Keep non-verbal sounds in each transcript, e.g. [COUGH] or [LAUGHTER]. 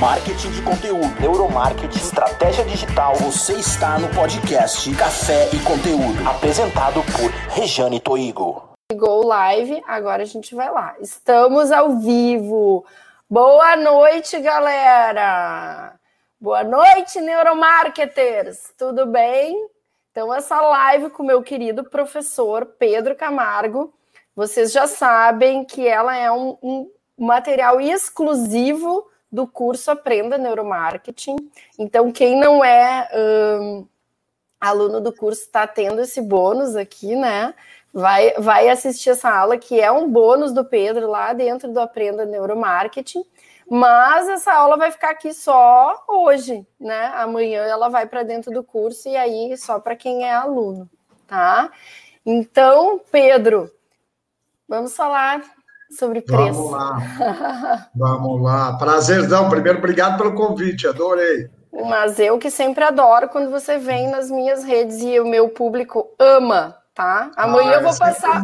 marketing de conteúdo, neuromarketing, estratégia digital. Você está no podcast Café e Conteúdo, apresentado por Rejane Toigo. Ligou live, agora a gente vai lá. Estamos ao vivo. Boa noite, galera. Boa noite, neuromarketers. Tudo bem? Então, essa live com meu querido professor Pedro Camargo, vocês já sabem que ela é um, um material exclusivo do curso Aprenda Neuromarketing. Então, quem não é um, aluno do curso está tendo esse bônus aqui, né? Vai, vai assistir essa aula, que é um bônus do Pedro lá dentro do Aprenda Neuromarketing. Mas essa aula vai ficar aqui só hoje, né? Amanhã ela vai para dentro do curso e aí só para quem é aluno, tá? Então, Pedro, vamos falar sobre preço. Vamos lá. [LAUGHS] Vamos lá. Prazerzão. Primeiro, obrigado pelo convite, adorei. Mas eu que sempre adoro quando você vem nas minhas redes e o meu público ama, tá? Amanhã ah, eu vou passar.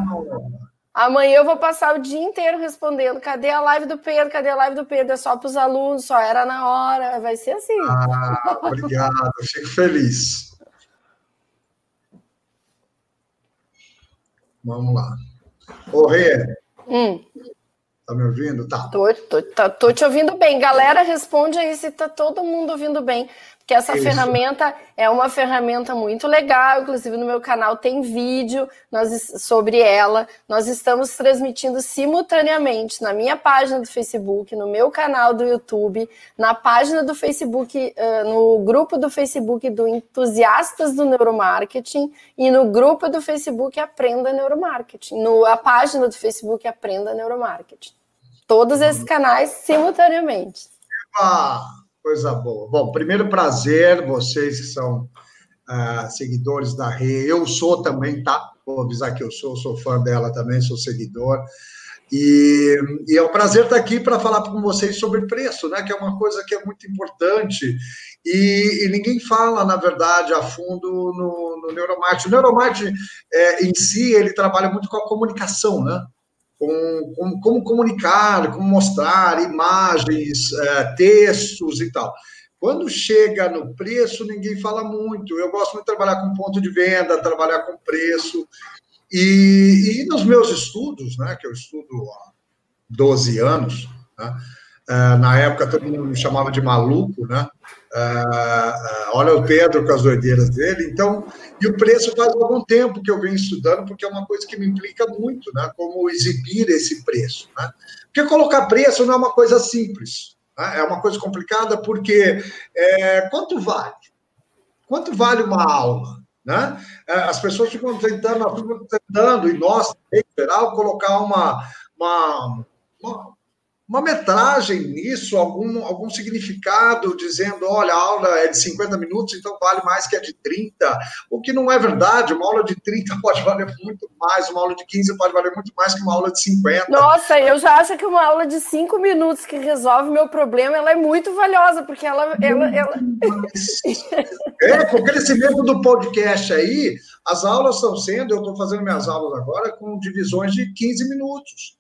Amanhã eu vou passar o dia inteiro respondendo: cadê a live do Pedro? Cadê a live do Pedro? É só para os alunos, só era na hora. Vai ser assim. Ah, [LAUGHS] obrigado, fico feliz. Vamos lá. Ô, Rê, Hum. Tá me ouvindo? Tá. Tô, tô, tá, tô te ouvindo bem. Galera, responde aí se tá todo mundo ouvindo bem que essa Isso. ferramenta é uma ferramenta muito legal, inclusive no meu canal tem vídeo nós, sobre ela. Nós estamos transmitindo simultaneamente na minha página do Facebook, no meu canal do YouTube, na página do Facebook, no grupo do Facebook do Entusiastas do Neuromarketing e no grupo do Facebook Aprenda Neuromarketing, no, a página do Facebook Aprenda Neuromarketing. Todos esses canais simultaneamente. Epa! Coisa boa. Bom, primeiro prazer, vocês que são uh, seguidores da Rê. Eu sou também, tá? Vou avisar que eu sou, sou fã dela também, sou seguidor. E, e, é um prazer estar aqui para falar com vocês sobre preço, né? Que é uma coisa que é muito importante e, e ninguém fala, na verdade, a fundo no, no neuromarketing. O neuromarketing é, em si ele trabalha muito com a comunicação, né? Com, com como comunicar, como mostrar imagens, é, textos e tal. Quando chega no preço, ninguém fala muito. Eu gosto muito de trabalhar com ponto de venda, trabalhar com preço. E, e nos meus estudos, né, que eu estudo há 12 anos, né, é, na época todo mundo me chamava de maluco, né? Uh, olha o Pedro com as doideiras dele. Então, e o preço faz algum tempo que eu venho estudando, porque é uma coisa que me implica muito, né? Como exibir esse preço, né? Porque colocar preço não é uma coisa simples, né? é uma coisa complicada, porque é, quanto vale? Quanto vale uma aula? Né? As pessoas ficam tentando, tentando e nós, em geral, colocar uma, uma, uma uma metragem nisso, algum, algum significado, dizendo, olha, a aula é de 50 minutos, então vale mais que a de 30, o que não é verdade, uma aula de 30 [LAUGHS] pode valer muito mais, uma aula de 15 pode valer muito mais que uma aula de 50. Nossa, eu já acho que uma aula de 5 minutos que resolve meu problema, ela é muito valiosa, porque ela... ela, ela... é, com o crescimento do podcast aí, as aulas estão sendo, eu estou fazendo minhas aulas agora com divisões de 15 minutos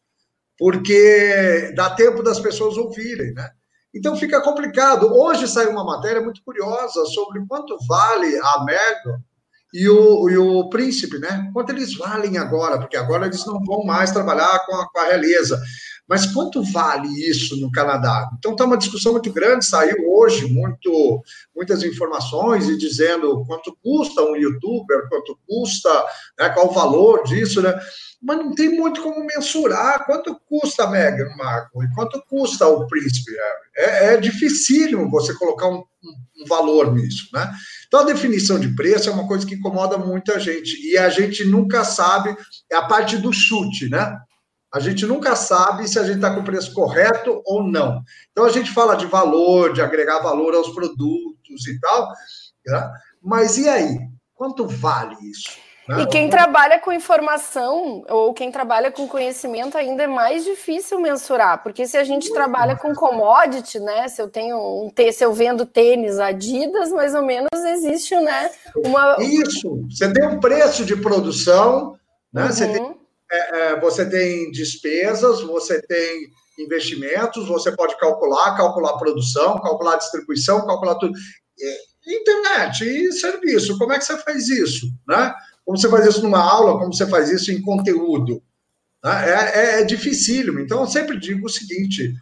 porque dá tempo das pessoas ouvirem, né? Então fica complicado. Hoje saiu uma matéria muito curiosa sobre quanto vale a Meghan e o, e o príncipe, né? Quanto eles valem agora, porque agora eles não vão mais trabalhar com a, com a realeza. Mas quanto vale isso no Canadá? Então está uma discussão muito grande, saiu hoje muito, muitas informações e dizendo quanto custa um youtuber, quanto custa, né, qual o valor disso, né? mas não tem muito como mensurar quanto custa a Meghan Markle e quanto custa o príncipe É, é dificílimo você colocar um, um, um, valor nisso, né? Então, a definição de preço é uma coisa que incomoda muita gente e a gente nunca sabe, é a parte do chute, né? A gente nunca sabe se a gente está com o preço correto ou não. Então, a gente fala de valor, de agregar valor aos produtos e tal, né? mas e aí? Quanto vale isso? E quem trabalha com informação ou quem trabalha com conhecimento ainda é mais difícil mensurar, porque se a gente trabalha com commodity, né? Se eu tenho um se eu vendo tênis Adidas, mais ou menos existe, né? Uma... Isso. Você tem um preço de produção, né? Uhum. Você, tem, é, é, você tem despesas, você tem investimentos, você pode calcular, calcular produção, calcular distribuição, calcular tudo. Internet e serviço, como é que você faz isso? Né? Como você faz isso numa aula, como você faz isso em conteúdo? Né? É, é, é dificílimo. Então, eu sempre digo o seguinte: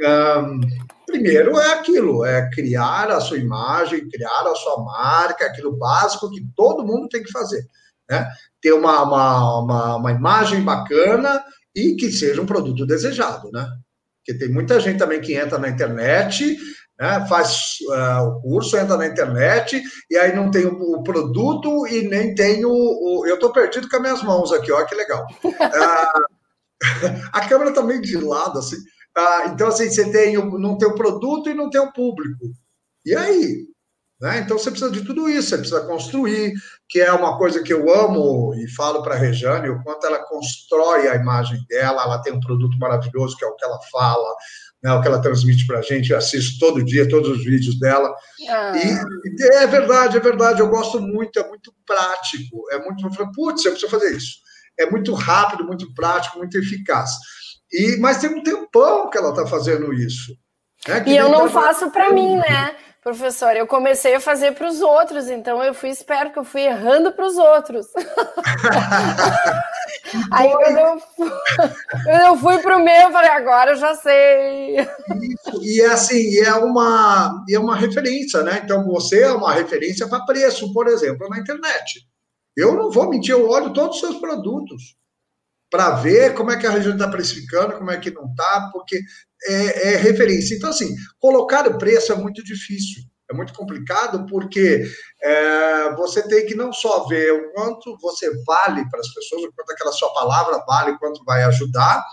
um, primeiro é aquilo, é criar a sua imagem, criar a sua marca, aquilo básico que todo mundo tem que fazer. Né? Ter uma, uma, uma, uma imagem bacana e que seja um produto desejado, né? Porque tem muita gente também que entra na internet, né, faz uh, o curso, entra na internet e aí não tem o, o produto e nem tem o. o eu estou perdido com as minhas mãos aqui, olha que legal. Uh, [LAUGHS] [LAUGHS] a câmera também tá de lado, assim. Uh, então, assim, você tem o, não tem o produto e não tem o público. E aí? Né? Então, você precisa de tudo isso, você precisa construir, que é uma coisa que eu amo e falo para a Rejane, o quanto ela constrói a imagem dela, ela tem um produto maravilhoso, que é o que ela fala, né, o que ela transmite para a gente, eu assisto todo dia, todos os vídeos dela. Ah. E, é verdade, é verdade, eu gosto muito, é muito prático, é muito. Putz, eu preciso fazer isso. É muito rápido, muito prático, muito eficaz. E, mas tem um tempão que ela está fazendo isso. Né, e eu não faço para mim, né? Professor, eu comecei a fazer para os outros, então eu fui esperto, eu fui errando para os outros. [LAUGHS] Aí quando eu, quando eu fui para o meu, eu falei, agora eu já sei. Isso, e é assim, é uma, é uma referência, né? Então você é uma referência para preço, por exemplo, na internet. Eu não vou mentir, eu olho todos os seus produtos para ver como é que a região está precificando, como é que não está, porque é, é, referência. Então, assim, colocar o preço é muito difícil, é muito complicado, porque é, você tem que não só ver o quanto você vale para as pessoas, o quanto aquela sua palavra vale, quanto vai ajudar,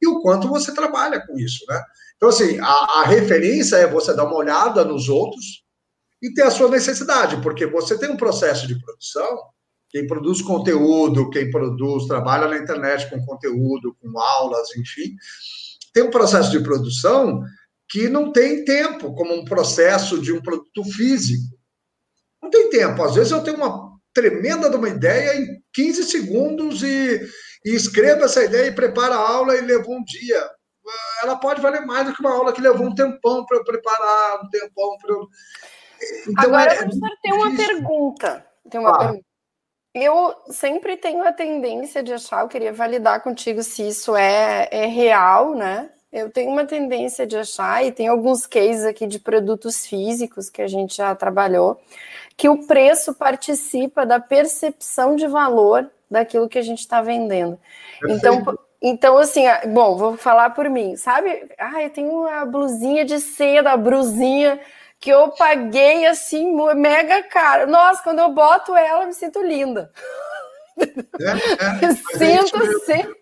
e o quanto você trabalha com isso, né? Então, assim, a, a referência é você dar uma olhada nos outros e ter a sua necessidade, porque você tem um processo de produção, quem produz conteúdo, quem produz, trabalha na internet com conteúdo, com aulas, enfim, tem um processo de produção que não tem tempo, como um processo de um produto físico. Não tem tempo. Às vezes eu tenho uma tremenda de uma ideia em 15 segundos e, e escrevo essa ideia e preparo a aula e levou um dia. Ela pode valer mais do que uma aula que levou um tempão para eu preparar, um tempão para eu. Então, Agora, é, professor, tem uma pergunta. Tem uma ah. pergunta. Eu sempre tenho a tendência de achar, eu queria validar contigo se isso é, é real, né? Eu tenho uma tendência de achar, e tem alguns cases aqui de produtos físicos que a gente já trabalhou, que o preço participa da percepção de valor daquilo que a gente está vendendo. Então, então, assim, bom, vou falar por mim, sabe? Ah, eu tenho uma blusinha de seda, a brusinha que eu paguei assim, mega caro. Nossa, quando eu boto ela, eu me sinto linda. É, é, [LAUGHS] é sinto assim,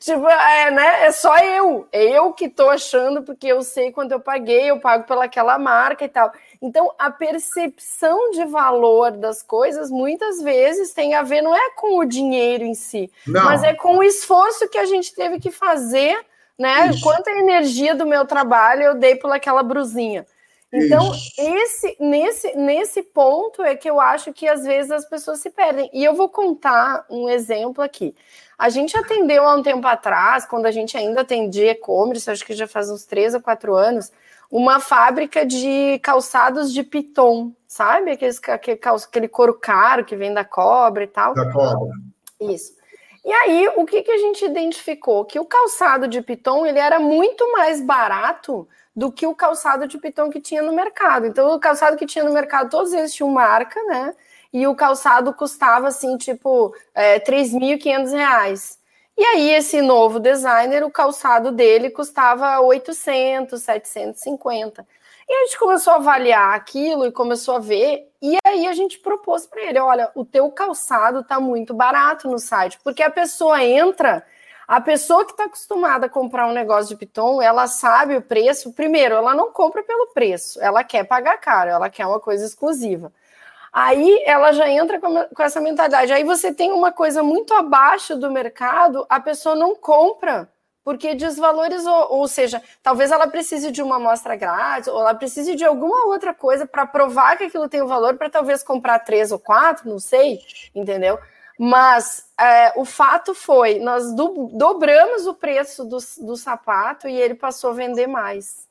tipo, é, né? É só eu, é eu que tô achando, porque eu sei quando eu paguei, eu pago pelaquela marca e tal. Então, a percepção de valor das coisas muitas vezes tem a ver, não é com o dinheiro em si, não. mas é com o esforço que a gente teve que fazer, né? Isso. Quanta energia do meu trabalho eu dei por aquela brusinha. Então, esse, nesse, nesse ponto é que eu acho que às vezes as pessoas se perdem. E eu vou contar um exemplo aqui. A gente atendeu há um tempo atrás, quando a gente ainda atendia e-commerce, acho que já faz uns três ou quatro anos, uma fábrica de calçados de piton, sabe? Aqueles, aquele, aquele couro caro que vem da cobra e tal. Da cobra. Isso. E aí, o que, que a gente identificou? Que o calçado de piton ele era muito mais barato do que o calçado de piton que tinha no mercado. Então, o calçado que tinha no mercado, todos eles tinham marca, né? E o calçado custava, assim, tipo, é, 3.500 reais. E aí, esse novo designer, o calçado dele custava 800, 750. E a gente começou a avaliar aquilo e começou a ver. E aí a gente propôs para ele: olha, o teu calçado tá muito barato no site, porque a pessoa entra a pessoa que está acostumada a comprar um negócio de Piton, ela sabe o preço. Primeiro, ela não compra pelo preço, ela quer pagar caro, ela quer uma coisa exclusiva. Aí ela já entra com, essa mentalidade. Aí você tem uma coisa muito abaixo do mercado, a pessoa não compra porque desvalorizou, ou seja, talvez ela precise de uma amostra grátis, ou ela precise de alguma outra coisa para provar que aquilo tem um valor para talvez comprar três ou quatro, não sei, entendeu? Mas é, o fato foi, nós do, dobramos o preço do, do sapato e ele passou a vender mais.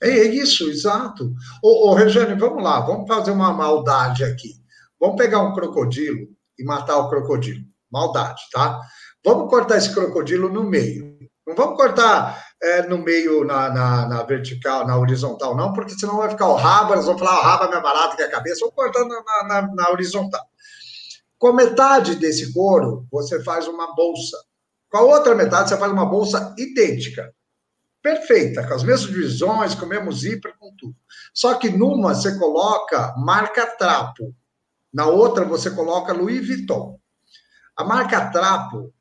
É, é isso, exato. Ô, ô Regiane, vamos lá, vamos fazer uma maldade aqui. Vamos pegar um crocodilo e matar o crocodilo. Maldade, tá? Vamos cortar esse crocodilo no meio. Não vamos cortar é, no meio, na, na, na, vertical, na horizontal, não, porque senão vai ficar o rabo, eles vão falar o rabo é mais barato que a cabeça. Vamos cortar na, na, na horizontal. Com metade desse couro, você faz uma bolsa. Com a outra metade, você faz uma bolsa idêntica. Perfeita, com as mesmas divisões, com o mesmo zíper, com tudo. Só que numa você coloca marca trapo, na outra você coloca Louis Vuitton. A marca trapo,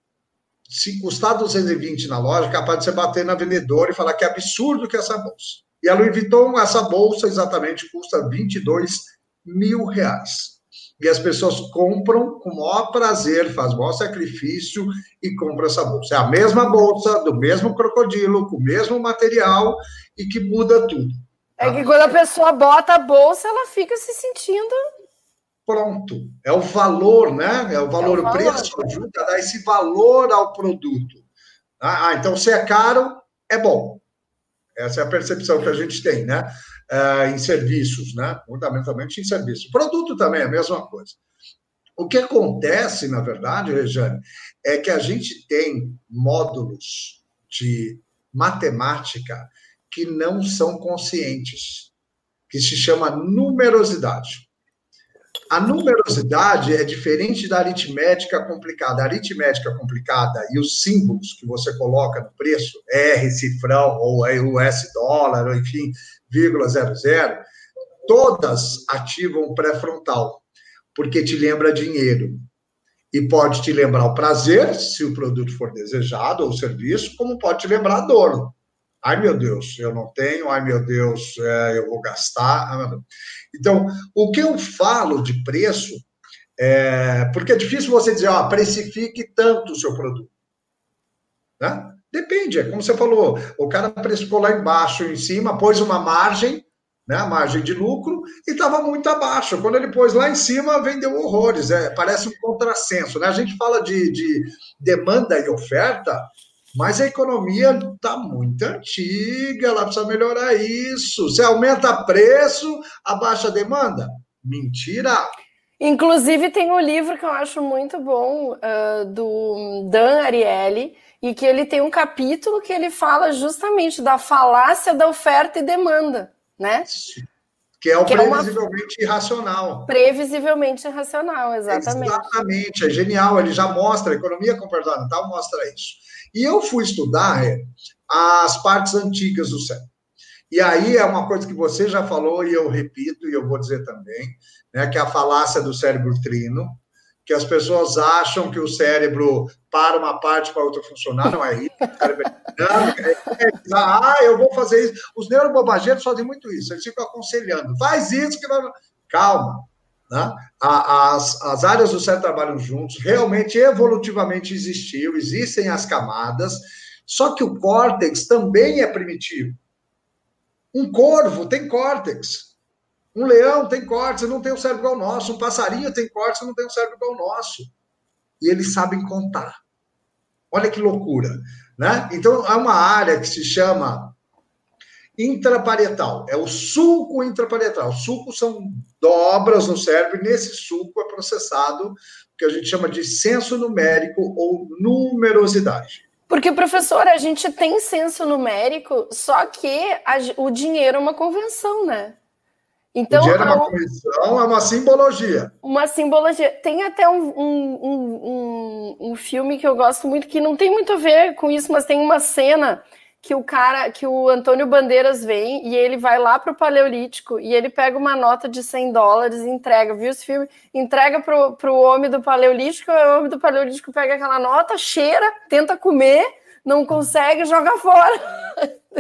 se custar 220 na loja, é capaz de você bater na vendedora e falar que é absurdo que é essa bolsa. E a Louis Vuitton, essa bolsa exatamente custa 22 mil reais. E as pessoas compram com o maior prazer, faz o maior sacrifício e compram essa bolsa. É a mesma bolsa, do mesmo crocodilo, com o mesmo material e que muda tudo. É que quando a pessoa bota a bolsa, ela fica se sentindo. Pronto. É o valor, né? É o valor. É o, valor. o preço ajuda a dar esse valor ao produto. Ah, então, se é caro, é bom. Essa é a percepção que a gente tem, né? Uh, em serviços, né? fundamentalmente em serviços. Produto também é a mesma coisa. O que acontece, na verdade, Rejane, é que a gente tem módulos de matemática que não são conscientes, que se chama numerosidade. A numerosidade é diferente da aritmética complicada. A aritmética complicada e os símbolos que você coloca no preço, R, cifrão, ou US dólar, enfim, vírgula zero zero, todas ativam o pré-frontal, porque te lembra dinheiro. E pode te lembrar o prazer, se o produto for desejado, ou serviço, como pode te lembrar a dor. Ai, meu Deus, eu não tenho, ai, meu Deus, é, eu vou gastar. Então, o que eu falo de preço, é, porque é difícil você dizer, ó, precifique tanto o seu produto. Né? Depende, é como você falou, o cara precificou lá embaixo, em cima, pôs uma margem, né, margem de lucro, e estava muito abaixo. Quando ele pôs lá em cima, vendeu horrores. É, parece um contrassenso. Né? A gente fala de, de demanda e oferta, mas a economia está muito antiga, ela precisa melhorar isso. Você aumenta preço, abaixa a demanda? Mentira! Inclusive, tem um livro que eu acho muito bom, uh, do Dan Ariely, e que ele tem um capítulo que ele fala justamente da falácia da oferta e demanda, né? Que é o que previsivelmente é uma... irracional. Previsivelmente irracional, exatamente. Exatamente, é genial, ele já mostra, a economia comportamental mostra isso. E eu fui estudar as partes antigas do cérebro. E aí é uma coisa que você já falou e eu repito, e eu vou dizer também, né, que é a falácia do cérebro trino, que as pessoas acham que o cérebro para uma parte para outra funcionar, não é isso. É, é, ah, eu vou fazer isso. Os neurobobageiros fazem muito isso, eles ficam aconselhando, faz isso que vai. Calma. Né? As, as áreas do cérebro trabalham juntos, realmente, evolutivamente existiu, existem as camadas, só que o córtex também é primitivo. Um corvo tem córtex. Um leão tem córtex, não tem um cérebro igual ao nosso. Um passarinho tem córtex, não tem um cérebro igual ao nosso. E eles sabem contar. Olha que loucura, né? Então, há uma área que se chama intraparietal. É o sulco intraparietal. Sulcos são dobras no cérebro, e nesse sulco é processado o que a gente chama de senso numérico ou numerosidade. Porque, professor, a gente tem senso numérico, só que a, o dinheiro é uma convenção, né? Então, o dinheiro é uma convenção, é uma simbologia. Uma simbologia. Tem até um, um, um, um, filme que eu gosto muito, que não tem muito a ver com isso, mas tem uma cena que o cara, que o Antônio Bandeiras vem e ele vai lá para o Paleolítico e ele pega uma nota de 100 dólares e entrega, viu esse filme? Entrega para o homem do Paleolítico, o homem do Paleolítico pega aquela nota, cheira, tenta comer, não consegue, joga fora.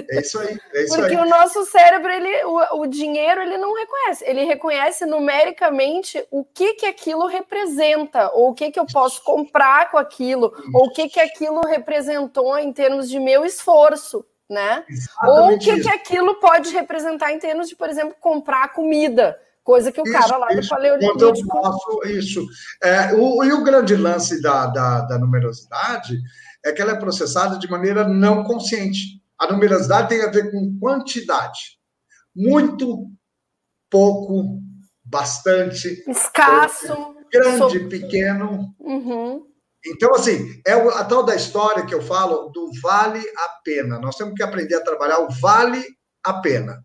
É isso aí, é isso Porque aí. o nosso cérebro, ele, o, o, dinheiro, ele não reconhece. Ele reconhece numericamente o que que aquilo representa, ou o que que eu posso comprar com aquilo, ou o que que aquilo representou em termos de meu esforço, né? Exatamente ou o que isso. que aquilo pode representar em termos de, por exemplo, comprar comida Coisa que o isso, cara lá isso, do Paleolítico... eu posso, isso. É, o, e o grande lance da, da, da numerosidade é que ela é processada de maneira não consciente. A numerosidade tem a ver com quantidade. Muito, pouco, bastante. Escasso. Grande, sou... pequeno. Uhum. Então, assim, é a tal da história que eu falo do vale a pena. Nós temos que aprender a trabalhar o vale a pena.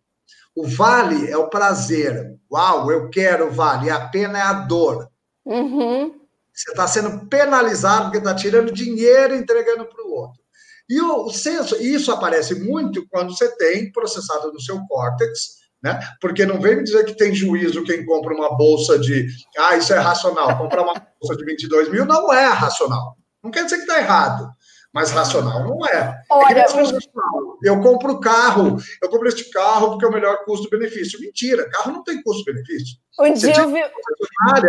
O vale é o prazer. Uau, eu quero vale. E a pena é a dor. Uhum. Você está sendo penalizado porque está tirando dinheiro e entregando para o outro. E o, o senso, isso aparece muito quando você tem processado no seu córtex né? Porque não vem me dizer que tem juízo quem compra uma bolsa de. Ah, isso é racional. Comprar uma bolsa de 22 mil não é racional. Não quer dizer que está errado, mas racional não é. Olha, é eu compro carro, eu compro este carro porque é o melhor custo-benefício. Mentira, carro não tem custo-benefício. Um dia eu vi.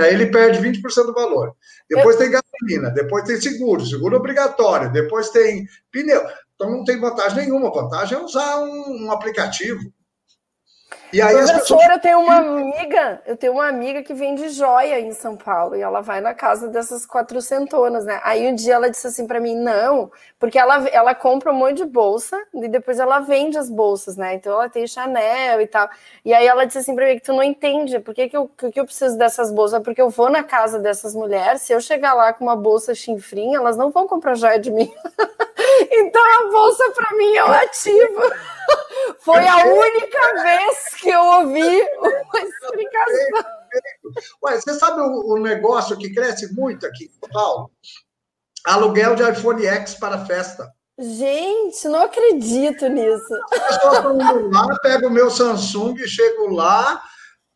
Ele perde 20% do valor. Depois eu... tem gasolina, depois tem seguro, seguro obrigatório, depois tem pneu. Então não tem vantagem nenhuma. A vantagem é usar um, um aplicativo. E aí Professora, pessoas... eu tenho uma amiga, eu tenho uma amiga que vende joia em São Paulo e ela vai na casa dessas quatrocentonas, né? Aí um dia ela disse assim para mim, não, porque ela, ela compra um monte de bolsa e depois ela vende as bolsas, né? Então ela tem Chanel e tal. E aí ela disse assim para mim que tu não entende, por que, que, eu, que eu preciso dessas bolsas? Porque eu vou na casa dessas mulheres, se eu chegar lá com uma bolsa chinfrim, elas não vão comprar joia de mim. [LAUGHS] então a bolsa para mim é um ativo. Foi a única vez que eu ouvi uma explicação. Ué, você sabe o, o, negócio que cresce muito aqui em Paulo? Aluguel de iPhone X para festa. Gente, não acredito nisso. Eu estou lá, pego o meu Samsung, chego lá,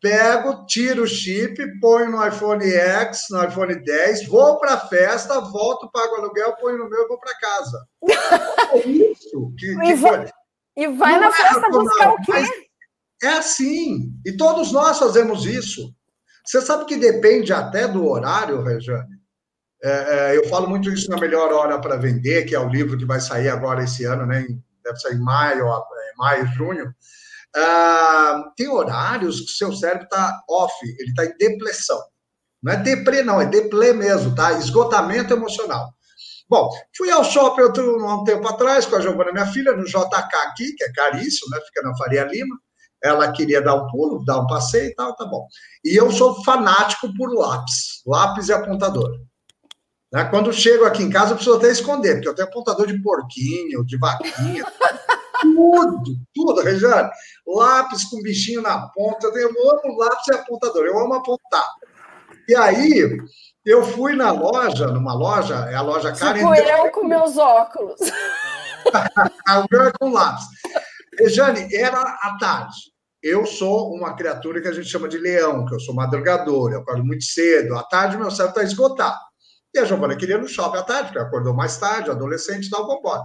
pego, tiro o chip, ponho no iPhone X, no iPhone 10, vou para a festa, volto, pago o aluguel, ponho no meu e vou para casa. É isso que, que foi. E vai não na é festa buscar o quê? É assim. E todos nós fazemos isso. Você sabe que depende até do horário, Rejane? É, é, eu falo muito isso na Melhor Hora para Vender, que é o livro que vai sair agora esse ano, né? Deve sair em maio, é, maio, junho. Ah, tem horários que o seu cérebro está off, ele está em depressão. Não é deprê, não, é deplê mesmo, tá? Esgotamento emocional. Bom, fui ao shopping outro, um tempo atrás com a Giovana, minha filha, no JK aqui, que é caríssimo, né? Fica na Faria Lima. Ela queria dar um pulo, dar um passeio e tal, tá bom. E eu sou fanático por lápis, lápis e apontador. Né? Quando chego aqui em casa, eu preciso até esconder, porque eu tenho apontador de porquinho, de vaquinha, tudo, tudo, Rejane. Lápis com bichinho na ponta, eu, amo lápis e apontador, eu amo apontar. E aí, eu fui na loja, numa loja, é a loja Karen. Tipo eu com meus óculos. [LAUGHS] o meu é com lápis. Jane, era à tarde. Eu sou uma criatura que a gente chama de leão, que eu sou madrugador, eu acordo muito cedo. À tarde, meu cérebro está esgotado. E a Giovana queria ir no shopping à tarde, porque acordou mais tarde, adolescente e tal, vambora.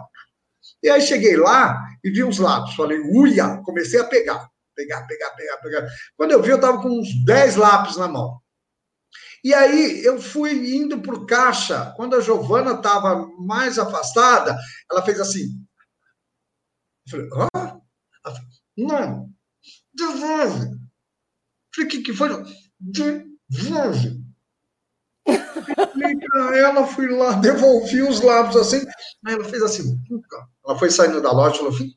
E aí cheguei lá e vi uns lápis. Falei, uia! Comecei a pegar. Pegar, pegar, pegar, pegar. Quando eu vi, eu estava com uns 10 lápis na mão. E aí eu fui indo para o caixa. Quando a Giovana estava mais afastada, ela fez assim. Eu falei, hã? Ela falou, não, devolve. Falei, o que, que foi? Devolve. Ela fui lá, [LAUGHS] devolvi os lábios assim. Aí ela fez assim. Ela foi saindo da loja, ela falou,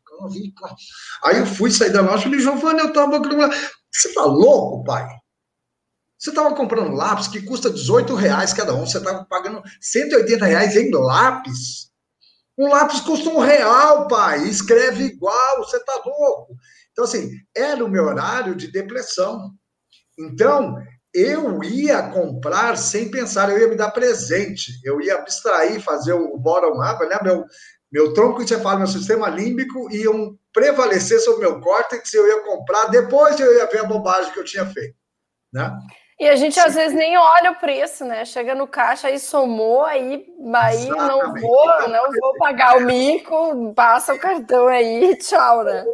Aí eu fui sair da loja e falei, Giovana, eu estava. Você tá louco, pai? Você estava comprando lápis que custa 18 reais cada um, você estava pagando 180 reais em lápis. Um lápis custa um real, pai, escreve igual, você está louco. Então, assim, era o meu horário de depressão. Então, eu ia comprar sem pensar, eu ia me dar presente, eu ia abstrair, fazer o bottom-up, né? meu, meu tronco encefálico, meu sistema límbico iam prevalecer sobre o meu córtex, eu ia comprar, depois eu ia ver a bobagem que eu tinha feito. Né? E a gente Sim. às vezes nem olha o preço, né? Chega no caixa aí somou, aí, aí não vou, não vou pagar o mico, passa o cartão aí, tchau, né?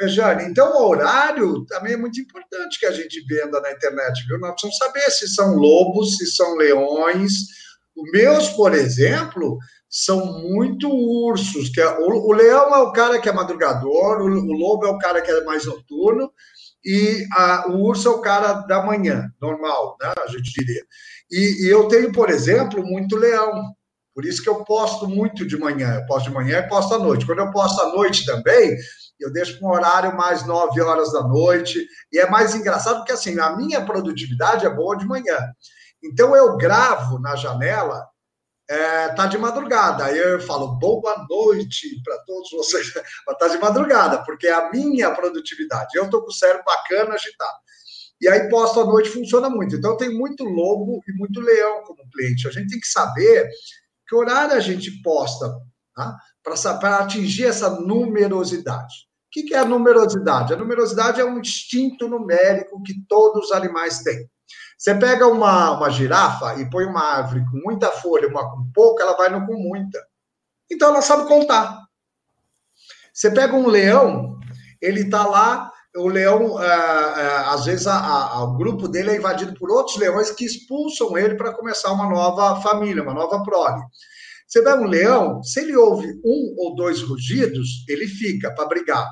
Rejane, então o horário também é muito importante que a gente venda na internet, viu? Nós precisamos saber se são lobos, se são leões. Os meus, por exemplo, são muito ursos. Que é, o, o, leão é o cara que é madrugador, o, o lobo é o cara que é mais noturno, e a, o urso é o cara da manhã, normal, né? A gente diria. E, e, eu tenho, por exemplo, muito leão. Por isso que eu posto muito de manhã. Eu posto de manhã e posto à noite. Quando eu posto à noite também, eu deixo com um horário mais 9 horas da noite. E é mais engraçado porque, assim, a minha produtividade é boa de manhã. Então, eu gravo na janela é, tá de madrugada. Aí eu falo boa noite para todos vocês. [LAUGHS] Mas tá de madrugada, porque é a minha produtividade. Eu tô com o cérebro bacana, agitado. E aí posto à noite funciona muito. Então tem muito lobo e muito leão como cliente. A gente tem que saber que horário a gente posta tá? para atingir essa numerosidade. O que é a numerosidade? A numerosidade é um instinto numérico que todos os animais têm. Você pega uma, uma girafa e põe uma árvore com muita folha, uma com pouca, ela vai no com muita. Então ela sabe contar. Você pega um leão, ele está lá, o leão, é, é, às vezes, a, a, o grupo dele é invadido por outros leões que expulsam ele para começar uma nova família, uma nova prole. Você pega um leão, se ele ouve um ou dois rugidos, ele fica para brigar.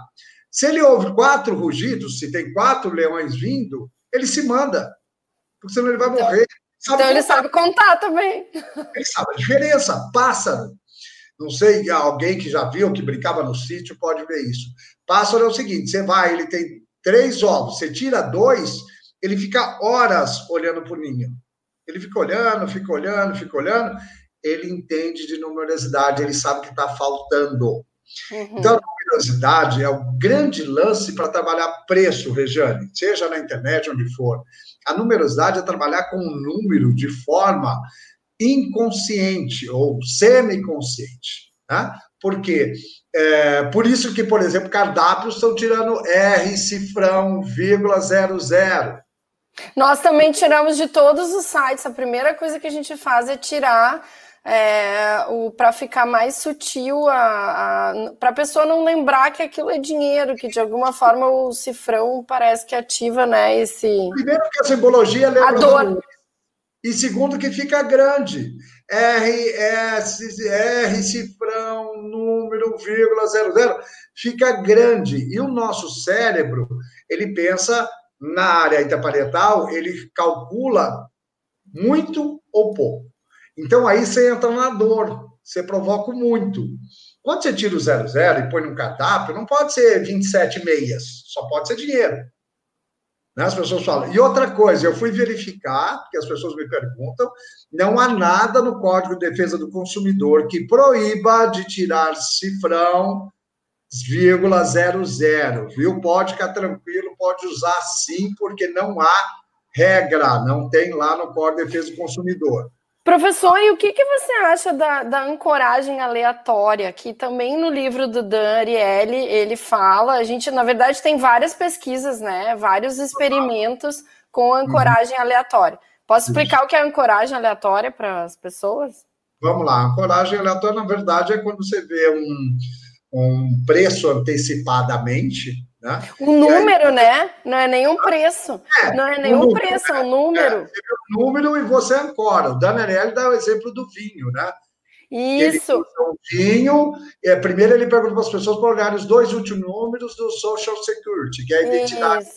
Se ele ouve quatro rugidos, se tem quatro leões vindo, ele se manda porque senão ele vai então, morrer. Sabe então ele sabe contar também. Ele sabe a diferença. Pássaro. Não sei, alguém que já viu, que brincava no sítio, pode ver isso. Pássaro é o seguinte: você vai, ele tem três ovos, você tira dois, ele fica horas olhando para o ninho. Ele fica olhando, fica olhando, fica olhando. Ele entende de numerosidade, ele sabe que está faltando. Uhum. Então, a numerosidade é o grande lance para trabalhar preço, Rejane, seja na internet, onde for. A numerosidade é trabalhar com um número de forma inconsciente ou semi-consciente. Né? Porque é, por isso que, por exemplo, cardápios estão tirando R, cifrão, vírgula, zero, zero. Nós também tiramos de todos os sites. A primeira coisa que a gente faz é tirar é, para ficar mais sutil, para a pessoa não lembrar que aquilo é dinheiro, que de alguma forma o cifrão parece que ativa né, esse. Primeiro, que a simbologia lembra. A dor. E segundo, que fica grande. R, S, R, cifrão, número, vírgula, zero, zero, fica grande. E o nosso cérebro, ele pensa na área interparietal, ele calcula muito ou pouco. Então aí você entra na dor, você provoca muito. Quando você tira o 00 e põe num cardápio, não pode ser 27 meias, só pode ser dinheiro. Né? As pessoas falam. E outra coisa, eu fui verificar, porque as pessoas me perguntam, não há nada no Código de Defesa do Consumidor que proíba de tirar cifrão, vírgula 00, viu? Pode ficar tranquilo, pode usar sim, porque não há regra, não tem lá no Código de Defesa do Consumidor. Professor, e o que, que você acha da, da ancoragem aleatória? Que também no livro do Dan Ariely ele fala, a gente, na verdade, tem várias pesquisas, né? Vários experimentos com ancoragem aleatória. Posso explicar o que é ancoragem aleatória para as pessoas? Vamos lá. Ancoragem aleatória, na verdade, é quando você vê um, um preço antecipadamente, né? Um número, aí, né? Não é nenhum preço. É, não é nenhum um preço, é um número. É, um número e você ancora. O Daniel dá o exemplo do vinho, né? Isso. Um vinho, é, primeiro ele pergunta para as pessoas para olhar os dois últimos números do Social Security, que é a identidade Isso.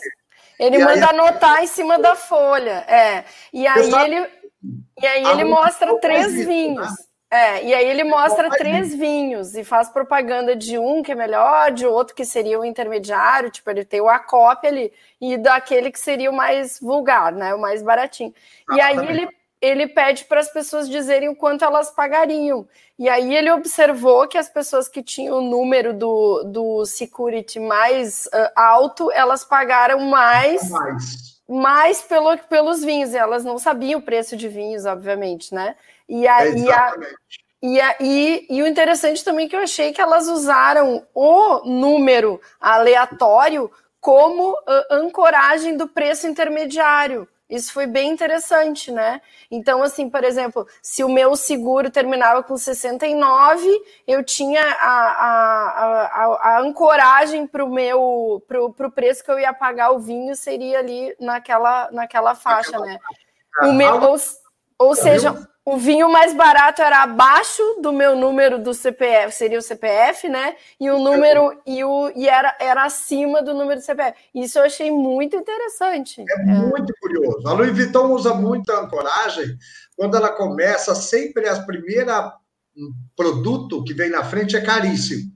Ele e manda aí, anotar em cima da folha. É. E aí ele, e aí ele mostra três vinhos. Né? É, e aí ele mostra três vinhos e faz propaganda de um que é melhor, de outro que seria o intermediário, tipo, ele tem o acop ali, e daquele que seria o mais vulgar, né? O mais baratinho. E aí ele, ele pede para as pessoas dizerem o quanto elas pagariam. E aí ele observou que as pessoas que tinham o número do, do security mais uh, alto, elas pagaram mais. mais. Mais pelo, pelos vinhos, e elas não sabiam o preço de vinhos, obviamente, né? E, a, é e, a, e, a, e, e, o interessante também é que eu achei que elas usaram o número aleatório como ancoragem do preço intermediário. Isso foi bem interessante, né? Então, assim, por exemplo, se o meu seguro terminava com 69, eu tinha a, a, a, a ancoragem para o meu pro, pro preço que eu ia pagar o vinho seria ali naquela, naquela faixa, né? O meu, ou, ou seja, o vinho mais barato era abaixo do meu número do CPF, seria o CPF, né? E o número e, o, e era, era acima do número do CPF. Isso eu achei muito interessante. É, é. muito curioso. A Louis Vuitton usa muita ancoragem quando ela começa, sempre as primeiras produto que vem na frente é caríssimo.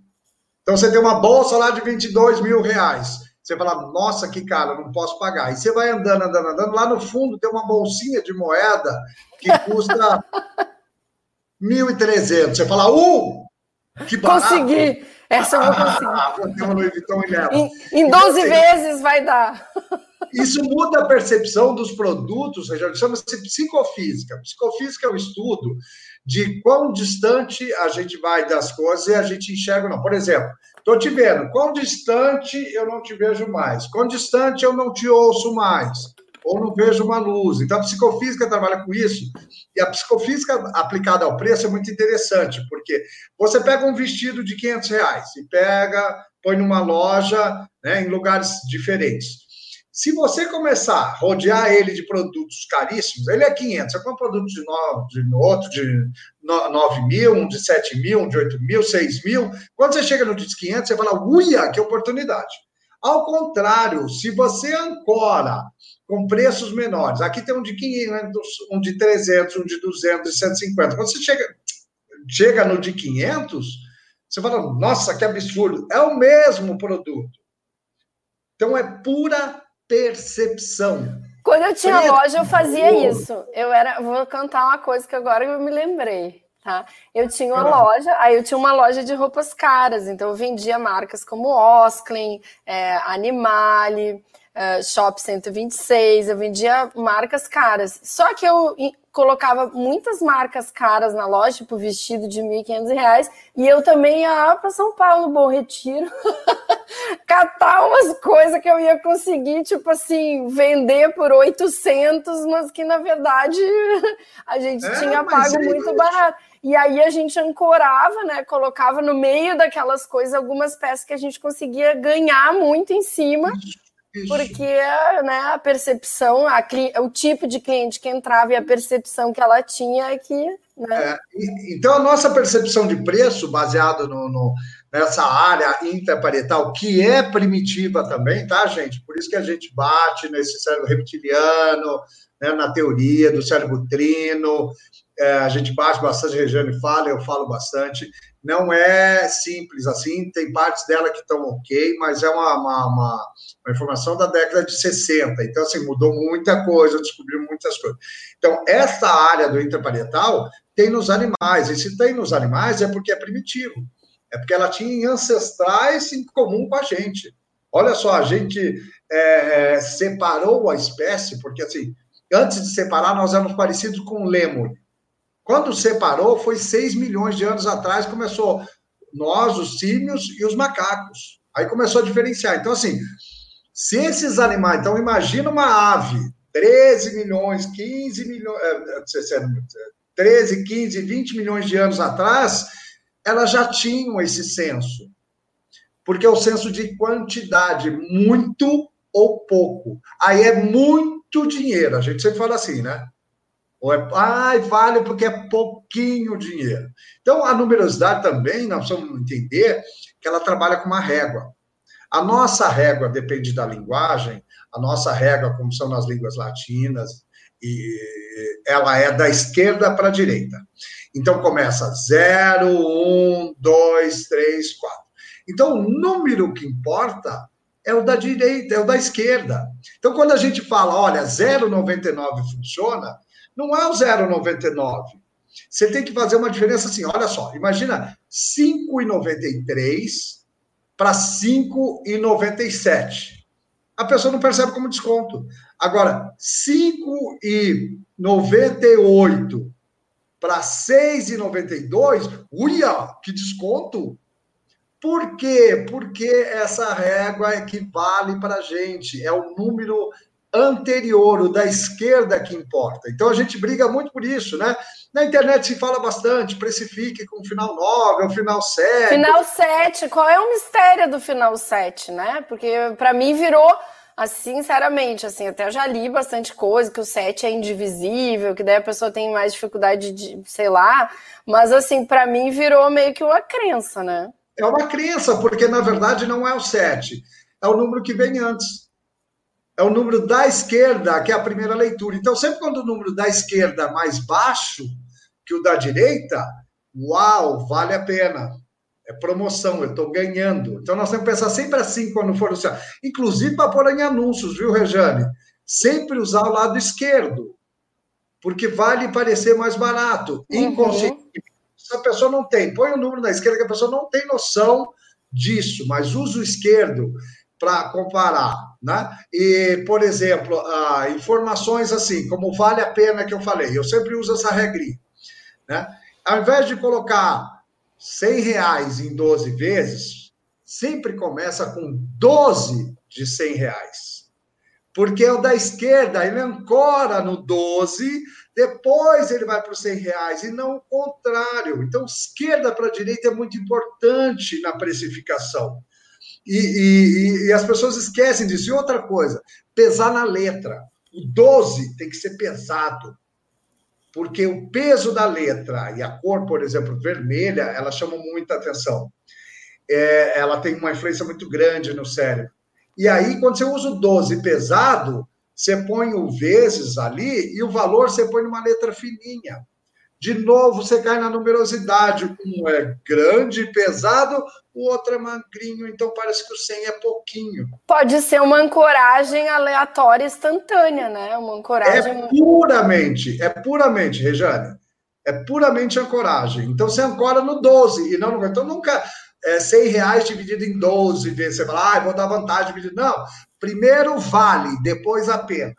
Então você tem uma bolsa lá de 22 mil reais. Você fala, nossa, que caro, não posso pagar. E você vai andando, andando, andando. Lá no fundo tem uma bolsinha de moeda que custa [LAUGHS] 1.300. Você fala, uh, que barato. Consegui. Essa eu vou conseguir. [LAUGHS] Ah, Louis Vuitton e leva. Em, em 12 então, vezes vai dar. [LAUGHS] Isso muda a percepção dos produtos, chama-se psicofísica. Psicofísica é o estudo de quão distante a gente vai das coisas e a gente enxerga não. Por exemplo, estou te vendo, quão distante eu não te vejo mais, quão distante eu não te ouço mais, ou não vejo uma luz. Então, a psicofísica trabalha com isso, e a psicofísica aplicada ao preço é muito interessante, porque você pega um vestido de 500 reais e pega, põe numa loja, né, em lugares diferentes. Se você começar a rodear ele de produtos caríssimos, ele é 500. Você compra um produto de, 9, de outro de 9 mil, um de 7 mil, um de 8 mil, 6 mil. Quando você chega no de 500, você fala, uia, que oportunidade. Ao contrário, se você ancora com preços menores, aqui tem um de 500, um de 300, um de 200, de 150. Quando você chega, chega no de 500, você fala, nossa, que absurdo. É o mesmo produto. Então, é pura percepção. Quando eu tinha loja, eu fazia isso. Eu era, vou cantar uma coisa que agora eu me lembrei, tá? Eu tinha uma ah. loja, aí eu tinha uma loja de roupas caras, então eu vendia marcas como Osklin, é, Animale, é, Shop 126, eu vendia marcas caras. Só que eu colocava muitas marcas caras na loja, tipo vestido de R$ 1.500, e eu também ia para São Paulo, Bom Retiro, [LAUGHS] catar umas coisas que eu ia conseguir, tipo assim, vender por 800, mas que na verdade [LAUGHS] a gente é, tinha pago é muito barato. E aí a gente ancorava, né, colocava no meio daquelas coisas algumas peças que a gente conseguia ganhar muito em cima. Isso. Porque né, a percepção, a, o tipo de cliente que entrava e a percepção que ela tinha é que. Né? É, então, a nossa percepção de preço, baseado no, no, nessa área intraparietal, que é primitiva também, tá, gente? Por isso que a gente bate nesse cérebro reptiliano, né, na teoria do cérebro trino, é, a gente bate bastante, a Regiane fala, eu falo bastante. Não é simples assim, tem partes dela que estão ok, mas é uma, uma, uma, uma, informação da década de 60. Então, assim, mudou muita coisa, descobriu muitas coisas. Então, essa área do intraparietal tem nos animais, e se tem nos animais é porque é primitivo, é porque ela tinha ancestrais em comum com a gente. Olha só, a gente é, é separou a espécie, porque assim, antes de separar, nós éramos parecidos com o lêmur. Quando separou, foi 6 milhões de anos atrás, começou nós, os símios e os macacos. Aí começou a diferenciar. Então, assim, se esses animais. Então, imagina uma ave, 13 milhões, 15 milhões. 13, 15, 20 milhões de anos atrás, elas já tinham esse senso. Porque é o senso de quantidade, muito ou pouco. Aí é muito dinheiro. A gente sempre fala assim, né? Ou é, ai, vale porque é pouquinho dinheiro. Então, a numerosidade também, nós precisamos entender que ela trabalha com uma régua. A nossa régua depende da linguagem, a nossa régua, como são nas línguas latinas, e ela é da esquerda para a direita. Então, começa 0, 1, 2, 3, 4. Então, o número que importa é o da direita, é o da esquerda. Então, quando a gente fala, olha, 0,99 funciona, não é o 0,99. Você tem que fazer uma diferença assim, olha só, imagina 5,93 para 5,97. A pessoa não percebe como desconto. Agora, 5,98 para 6,92, uia, que desconto! Por quê? Porque essa régua equivale para a gente, é o número anterior, o da esquerda que importa. Então a gente briga muito por isso, né? Na internet se fala bastante, precifique com o final 9, o final 7. Final 7, qual é o mistério do final 7, né? Porque para mim virou assim, sinceramente, assim, até já li bastante coisa, que o 7 é indivisível, que daí a pessoa tem mais dificuldade de, sei lá, mas assim, para mim virou meio que uma crença, né? É uma crença, porque na verdade não é o 7, é o número que vem antes. É o número da esquerda, que é a primeira leitura. Então, sempre quando o número da esquerda é mais baixo que o da direita, uau, vale a pena é promoção, eu estou ganhando. Então nós temos que pensar sempre assim quando for anunciar. Inclusive para pôr em anúncios, viu, Rejane? Sempre usar o lado esquerdo, porque vale parecer mais barato. Uhum. Inconscientemente, se a pessoa não tem, põe o número na esquerda que a pessoa não tem noção disso, mas usa o esquerdo para comparar, né? E, por exemplo, informações assim, como vale a pena que eu falei, eu sempre uso essa regrinha, né? Ao invés de colocar 100 reais em 12 vezes, sempre começa com 12 de 100 reais. Porque é o da esquerda, ele ancora no 12, depois ele vai para os 100 reais, e não o contrário. Então, esquerda para direita é muito importante na precificação. E, e, e, as pessoas esquecem disso. E outra coisa, pesar na letra. O 12 tem que ser pesado porque o peso da letra e a cor, por exemplo, vermelha, ela chama muita atenção. É, ela tem uma influência muito grande no cérebro. E aí, quando você usa o 12 pesado, você põe o vezes ali e o valor você põe numa letra fininha. De novo, você cai na numerosidade. Um é grande, pesado, o outro é magrinho, então parece que o 100 é pouquinho. Pode ser uma ancoragem aleatória instantânea, né? Uma ancoragem. É puramente, é puramente, Rejane. É puramente ancoragem. Então você ancora no 12 e não no. Então nunca é 100 reais dividido em 12 vezes. Você fala, ah, vou dar vantagem. Não. Primeiro vale, depois a pena.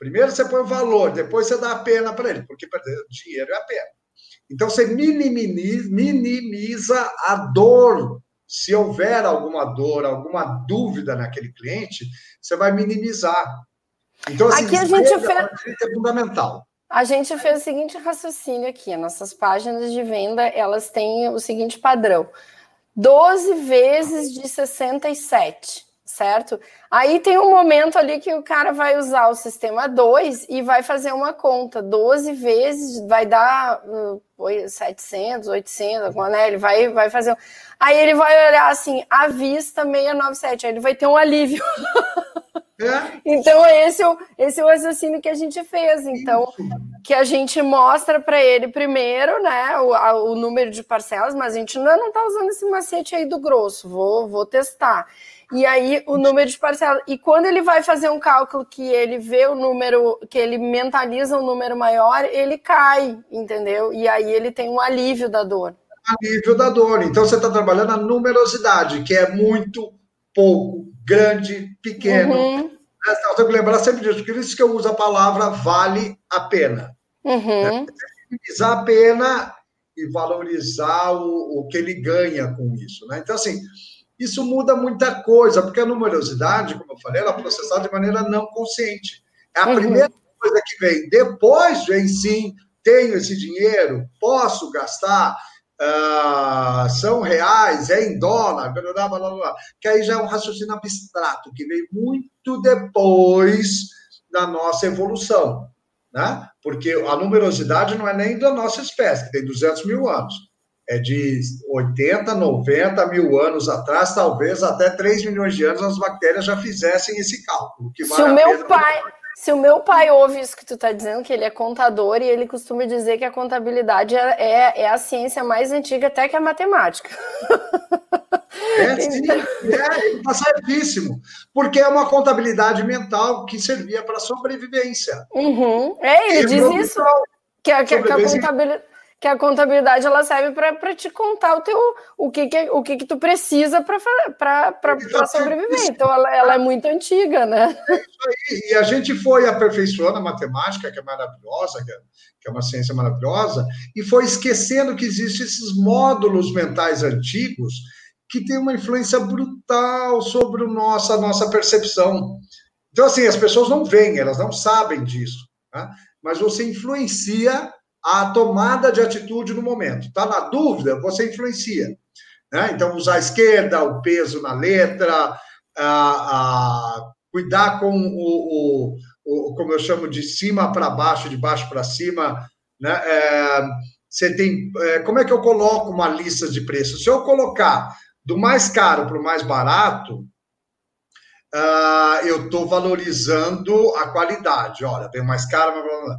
Primeiro você põe o valor, depois você dá a pena para ele, porque perder dinheiro é a pena. Então você minimiza, minimiza a dor. Se houver alguma dor, alguma dúvida naquele cliente, você vai minimizar. Então, assim, aqui a gente fez... é fundamental. A gente fez o seguinte raciocínio aqui: nossas páginas de venda elas têm o seguinte padrão: 12 vezes de 67 certo? Aí tem um momento ali que o cara vai usar o sistema 2 e vai fazer uma conta 12 vezes, vai dar uh, 700, 800, né? Ele vai, vai fazer. Aí ele vai olhar assim, a vista 697, aí ele vai ter um alívio. É. [LAUGHS] Então, esse é, o, esse é o raciocínio que a gente fez. Então, que a gente mostra para ele primeiro, né, o, a, o número de parcelas, mas a gente não está usando esse macete aí do grosso. Vou, vou testar. E aí o número de parcelas. E quando ele vai fazer um cálculo que ele vê o número, que ele mentaliza um número maior, ele cai, entendeu? E aí ele tem um alívio da dor. Alívio da dor. Então você está trabalhando a numerosidade, que é muito pouco, grande, pequeno. Uhum. Então, tem que lembrar sempre disso, por isso que eu uso a palavra vale a pena. Uhum. É, a pena e valorizar o, o que ele ganha com isso. Né? Então, assim, isso muda muita coisa, porque a numerosidade, como eu falei, ela é processada de maneira não consciente. É a uhum. primeira coisa que vem. Depois vem sim, tenho esse dinheiro, posso gastar, uh, são reais, é em dólar, blá, blá, blá, blá, que aí já é um raciocínio abstrato, que vem muito depois da nossa evolução. Né? Porque a numerosidade não é nem da nossa espécie, que tem 200 mil anos é de 80, 90 mil anos atrás, talvez até 3 milhões de anos, as bactérias já fizessem esse cálculo. Se, o meu pai, se o meu pai ouve isso que tu está dizendo, que ele é contador, e ele costuma dizer que a contabilidade é, é, é a ciência mais antiga até que a matemática. É, [LAUGHS] sim, é, está certíssimo. Porque é uma contabilidade mental que servia para sobrevivência. Uhum. É, ele diz isso. Que, a, que, que a contabilidade que a contabilidade ela serve para te contar o teu o que, que o que, que tu precisa para sobreviver. Então ela, ela, é muito antiga, né? É isso aí. E a gente foi aperfeiçoando a matemática, que é maravilhosa, que é, é uma ciência maravilhosa, e foi esquecendo que existem esses módulos mentais antigos que têm uma influência brutal sobre o nosso, a nossa percepção. Então, assim, as pessoas não veem, elas não sabem disso. Né? Mas você influencia a tomada de atitude no momento. Está na dúvida, você influencia. Né? Então, usar a esquerda, o peso na letra, a, a, cuidar com o, o, o como eu chamo de cima para baixo, de baixo para cima, né? É, você tem, é, como é que eu coloco uma lista de preços? Se eu colocar do mais caro para o mais barato, uh, eu estou valorizando a qualidade. Olha, tem mais caro, mas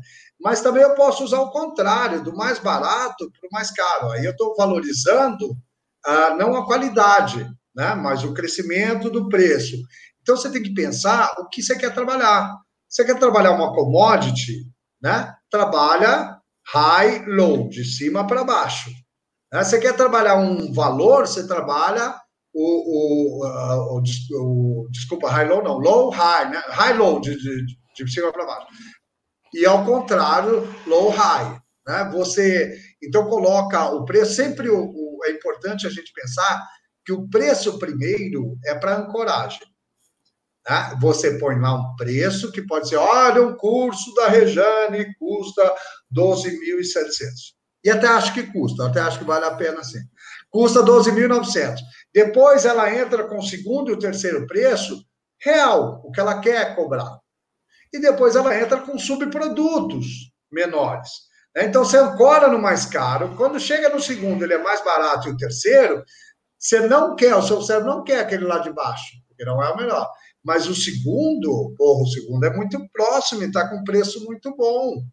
também eu posso usar o contrário, do mais barato para o mais caro. Aí eu estou valorizando uh, não a qualidade, né, mas o crescimento do preço. Então você tem que pensar o que você quer trabalhar. Você quer trabalhar uma commodity, né? Trabalha high, low, de cima para baixo. Né? Você quer trabalhar um valor, você trabalha o, o, uh, o, o, desculpa, high low não, low high, né? High low de, de, de cima para baixo. E ao contrário, low high, né? Você então coloca o preço sempre o, o, é importante a gente pensar que o preço primeiro é para ancoragem. Né? Você põe lá um preço que pode ser, olha, um curso da Rejane custa 12.700. E até acho que custa, até acho que vale a pena sim. Custa 12.900. Depois ela entra com o segundo e o terceiro preço real, o que ela quer cobrar. E depois ela entra com subprodutos menores. Né? Então você ancora no mais caro, quando chega no segundo ele é mais barato e o terceiro, você não quer, o seu cérebro não quer aquele lá de baixo, porque não é o melhor. Mas o segundo, porra, o segundo é muito próximo e está com preço muito bom.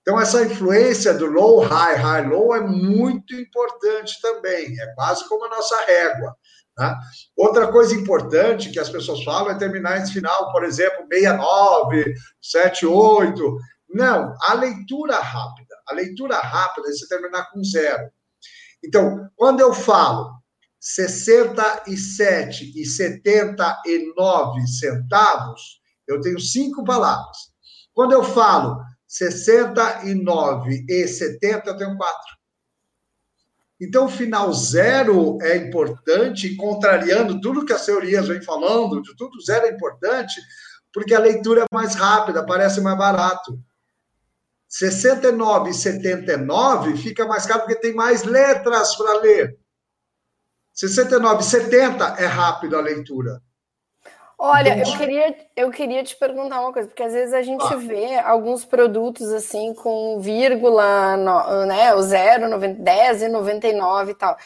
Então, essa influência do low, high, high, low é muito importante também. É quase como a nossa régua. Né? Outra coisa importante que as pessoas falam é terminar esse final, por exemplo, 69, 78. Não, a leitura rápida. A leitura rápida é você terminar com zero. Então, quando eu falo 67 e 79 centavos, eu tenho cinco palavras. Quando eu falo 69 e 70, eu tenho quatro. Então, o final zero é importante, contrariando tudo que as teorias vêm falando, de tudo zero é importante, porque a leitura é mais rápida, parece mais barato. 69 e 79 fica mais caro porque tem mais letras para ler. 69 e 70 é rápido a leitura. Olha, eu queria, eu queria te perguntar uma coisa, porque às vezes a gente ah. vê alguns produtos assim com vírgula, né, o 0, 10 e 99 e tal.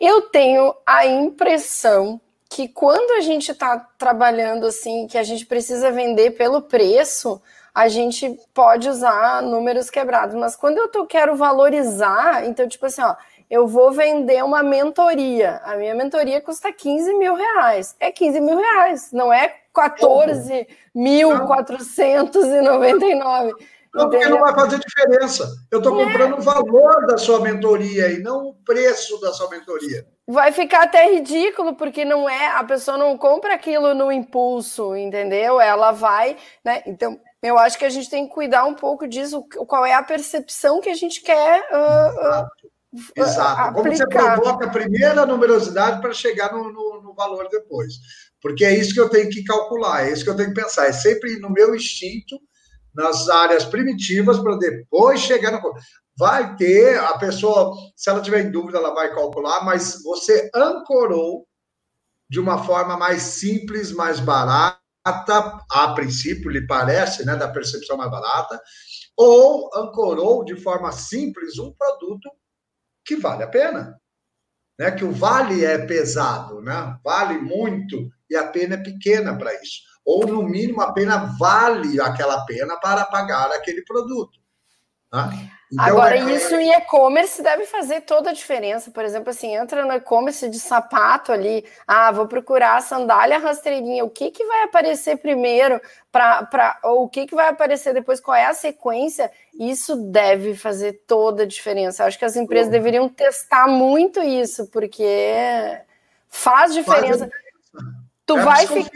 Eu tenho a impressão que quando a gente está trabalhando assim, que a gente precisa vender pelo preço, a gente pode usar números quebrados. Mas quando eu tô, quero valorizar, então, tipo assim, ó, eu vou vender uma mentoria. A minha mentoria custa 15 mil reais. É 15 mil reais, não é 14.499. Não, porque não vai fazer diferença. Eu estou é. comprando é. o valor da sua mentoria e não o preço da sua mentoria. Vai ficar até ridículo, porque não é, a pessoa não compra aquilo no impulso, entendeu? Ela vai, né? Então, eu acho que a gente tem que cuidar um pouco disso, qual é a percepção que a gente quer uh, uh, Exato. Como você provoca a primeira numerosidade para chegar no, no, no, valor depois. Porque é isso que eu tenho que calcular, é isso que eu tenho que pensar. É sempre no meu instinto, nas áreas primitivas, para depois chegar no. Vai ter, a pessoa, se ela tiver em dúvida, ela vai calcular, mas você ancorou de uma forma mais simples, mais barata, a princípio, lhe parece, né, da percepção mais barata, ou ancorou de forma simples um produto que vale a pena. Né? Que o vale é pesado, né? vale muito e a pena é pequena para isso. Ou, no mínimo, a pena vale aquela pena para pagar aquele produto. Né? Então, Agora, é... isso em e-commerce deve fazer toda a diferença. Por exemplo, assim, entra no e-commerce de sapato ali, ah, vou procurar sandália rastreirinha, o que, que vai aparecer primeiro, para ou o que, que vai aparecer depois, qual é a sequência, isso deve fazer toda a diferença. Acho que as empresas deveriam testar muito isso, porque faz diferença. Faz tu é vai ficar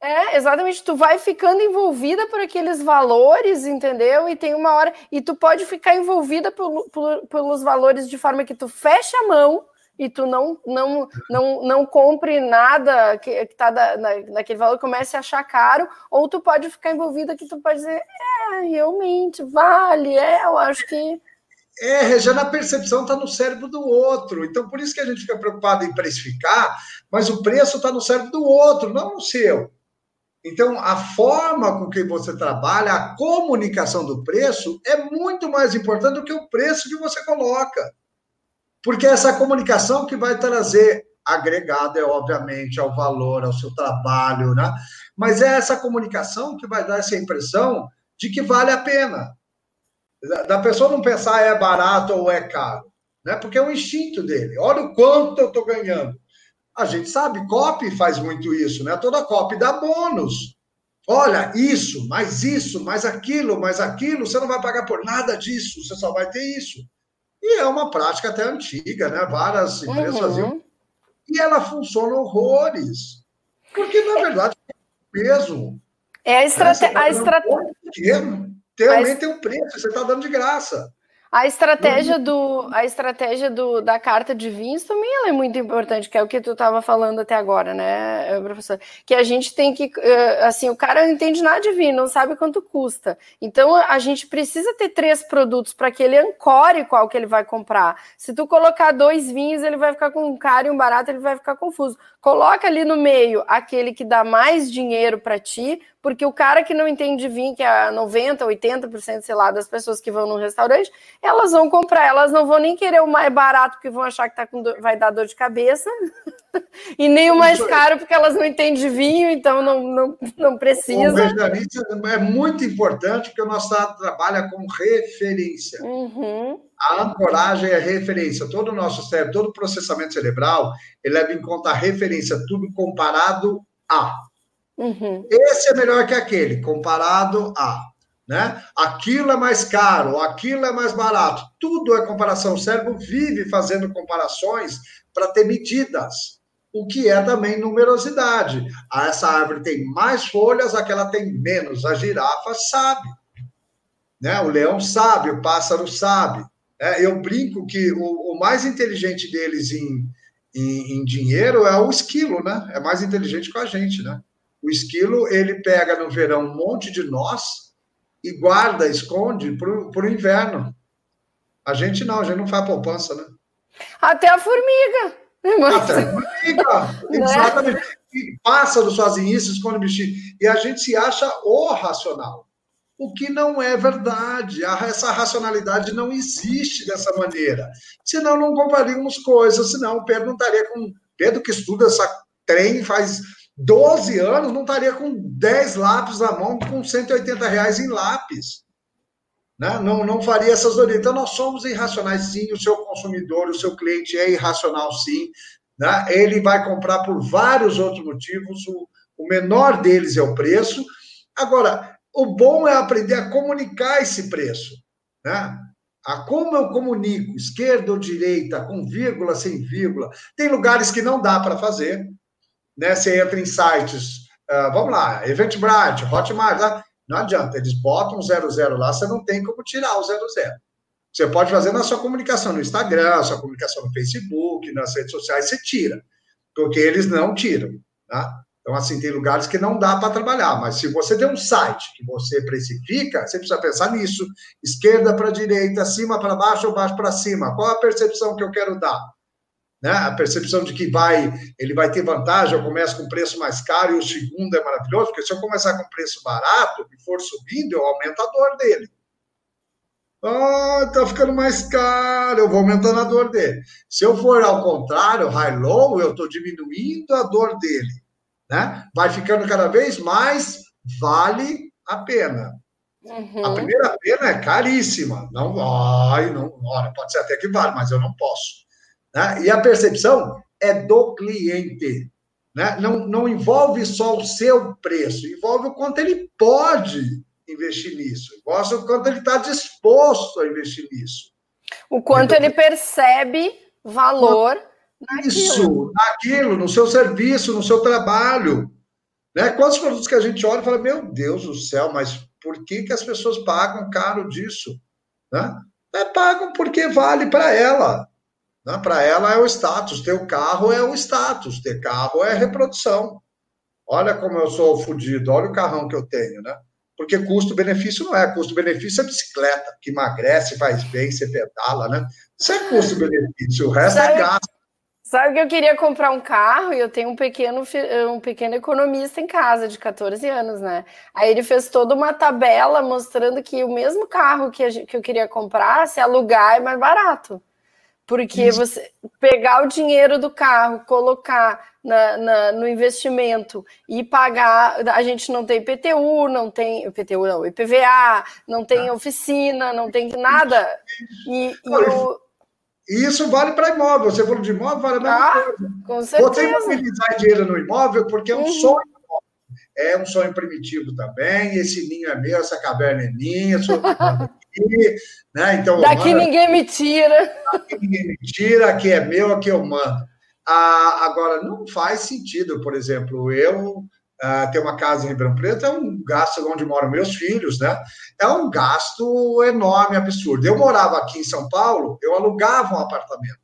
é, exatamente. Tu vai ficando envolvida por aqueles valores, entendeu? E tem uma hora. E tu pode ficar envolvida por, por, pelos valores de forma que tu fecha a mão e tu não não não, não compre nada que, está na, naquele valor, comece a achar caro, ou tu pode ficar envolvida que tu pode dizer, é, realmente, vale, é, eu acho que. É, já na percepção está no cérebro do outro. Então, por isso que a gente fica preocupado em precificar, mas o preço está no cérebro do outro, não no seu. Então, a forma com que você trabalha, a comunicação do preço é muito mais importante do que o preço que você coloca. Porque é essa comunicação que vai trazer agregado, é obviamente, ao valor, ao seu trabalho, né? Mas é essa comunicação que vai dar essa impressão de que vale a pena. Da pessoa não pensar é barato ou é caro, né? Porque é o instinto dele. Olha o quanto eu estou ganhando. A gente sabe, copy faz muito isso, né? Toda copy dá bônus. Olha, isso, mais isso, mais aquilo, mais aquilo, você não vai pagar por nada disso, você só vai ter isso. E é uma prática até antiga, né? Várias empresas uhum. faziam. E ela funciona horrores. Porque, na verdade, é peso. É a estratégia. Tá a estratégia. Realmente tem um preço, você está dando de graça. A estratégia do a estratégia do, da carta de vinhos também é muito importante, que é o que tu estava falando até agora, né, professor? Que a gente tem que, eh, assim, o cara não entende nada de vinho, não sabe quanto custa. Então a gente precisa ter três produtos para que ele ancore qual que ele vai comprar. Se tu colocar dois vinhos, ele vai ficar com um caro e um barato, ele vai ficar confuso. Coloca ali no meio aquele que dá mais dinheiro para ti, porque o cara que não entende vinho, que é 90, 80%, sei lá, das pessoas que vão no restaurante, elas vão comprar, elas não vão nem querer o mais barato, porque vão achar que tá com do... vai dar dor de cabeça, [LAUGHS] e nem o mais caro, porque elas não entendem vinho, então não, não, não precisa. O é muito importante, porque o nosso trabalha com referência. Uhum. A ancoragem é referência. Todo o nosso cérebro, todo o processamento cerebral, ele leva em conta a referência, tudo comparado a. Uhum. Esse é melhor que aquele, comparado a. Né? Aquilo é mais caro, aquilo é mais barato. Tudo é comparação. O cérebro vive fazendo comparações para ter medidas, o que é também numerosidade. Ah, essa árvore tem mais folhas, aquela tem menos. A girafa sabe. Né? O leão sabe, o pássaro sabe. É, eu brinco que o, o, mais inteligente deles em, em, em dinheiro é o esquilo, né? É mais inteligente que a gente, né? O esquilo, ele pega no verão um monte de nós e guarda, esconde para o inverno. A gente não, a gente não faz poupança, né? Até a formiga. Até a formiga, [LAUGHS] né? exatamente. E pássaros fazem isso, esconde bichinho. E a gente se acha o racional. O que não é verdade. Essa racionalidade não existe dessa maneira. Senão não compraríamos coisas, senão o Pedro não estaria com. Pedro que estuda essa trem faz 12 anos, não estaria com 10 lápis na mão, com 180 reais em lápis. Né? Não, não faria essas orientações. Então, nós somos irracionais, sim. O seu consumidor, o seu cliente é irracional, sim. Né? Ele vai comprar por vários outros motivos. O, o menor deles é o preço. Agora, o bom é aprender a comunicar esse preço. Né? A como eu comunico, esquerda ou direita, com vírgula, sem vírgula. Tem lugares que não dá para fazer né? Você entra em sites, uh, vamos lá, Eventbrite, Hotmart, tá? não adianta, eles botam 00 lá, você não tem como tirar o 00. Você pode fazer na sua comunicação no Instagram, sua comunicação no Facebook, nas redes sociais, você tira, porque eles não tiram, tá? Então, assim, tem lugares que não dá para trabalhar, mas se você tem um site que você precifica, você precisa pensar nisso, esquerda para direita, cima para baixo ou baixo para cima, qual a percepção que eu quero dar? Né? a percepção de que vai, ele vai ter vantagem, eu começo com preço mais caro e o segundo é maravilhoso, porque se eu começar com preço barato e for subindo, eu aumento a dor dele. Ah, tá ficando mais caro, eu vou aumentando a dor dele. Se eu for ao contrário, high-low, eu estou diminuindo a dor dele. Né? Vai ficando cada vez mais, vale a pena. Uhum. A primeira pena é caríssima. Não, ai, não, olha, pode ser até que vale, mas eu não posso. Né? E a percepção é do cliente. Né? Não, não envolve só o seu preço, envolve o quanto ele pode investir nisso, envolve o quanto ele está disposto a investir nisso. O quanto então, ele percebe valor isso, naquilo. naquilo, no seu serviço, no seu trabalho. Né? Quantos produtos que a gente olha e fala, meu Deus do céu, mas por que, que as pessoas pagam caro disso? Né? É, pagam porque vale para ela. Né? Para ela é o status, ter o carro é o status, ter carro é reprodução. Olha como eu sou fodido, olha o carrão que eu tenho, né? Porque custo-benefício não é, custo-benefício é bicicleta, que emagrece, faz bem, você pedala, né? Isso é custo-benefício, o resto é sabe, é gasto. Sabe que eu queria comprar um carro e eu tenho um pequeno, um pequeno economista em casa de 14 anos, né? Aí ele fez toda uma tabela mostrando que o mesmo carro que, que eu queria comprar, se alugar, é mais barato. Porque Isso. você pegar o dinheiro do carro, colocar na, na, no investimento e pagar. A gente não tem PTU, não tem IPTU, não, IPVA, não tem ah. oficina, não tem nada. E, e o, isso vale para imóvel. Você falou de imóvel, vale a mesma ah, coisa. Com certeza. Você mobilizar dinheiro no imóvel porque é um uhum. sonho. É um sonho primitivo também. Esse ninho é meu, essa caverna é minha. Sou... né? então, Daqui mando... ninguém me tira. Daqui ninguém me tira, aqui é meu, aqui eu mando. Ah, agora, não faz sentido, por exemplo, eu uh, ter uma casa em Ribeirão Preto é um gasto onde moram meus filhos, né? É um gasto enorme, absurdo. Eu morava aqui em São Paulo, eu alugava um apartamento.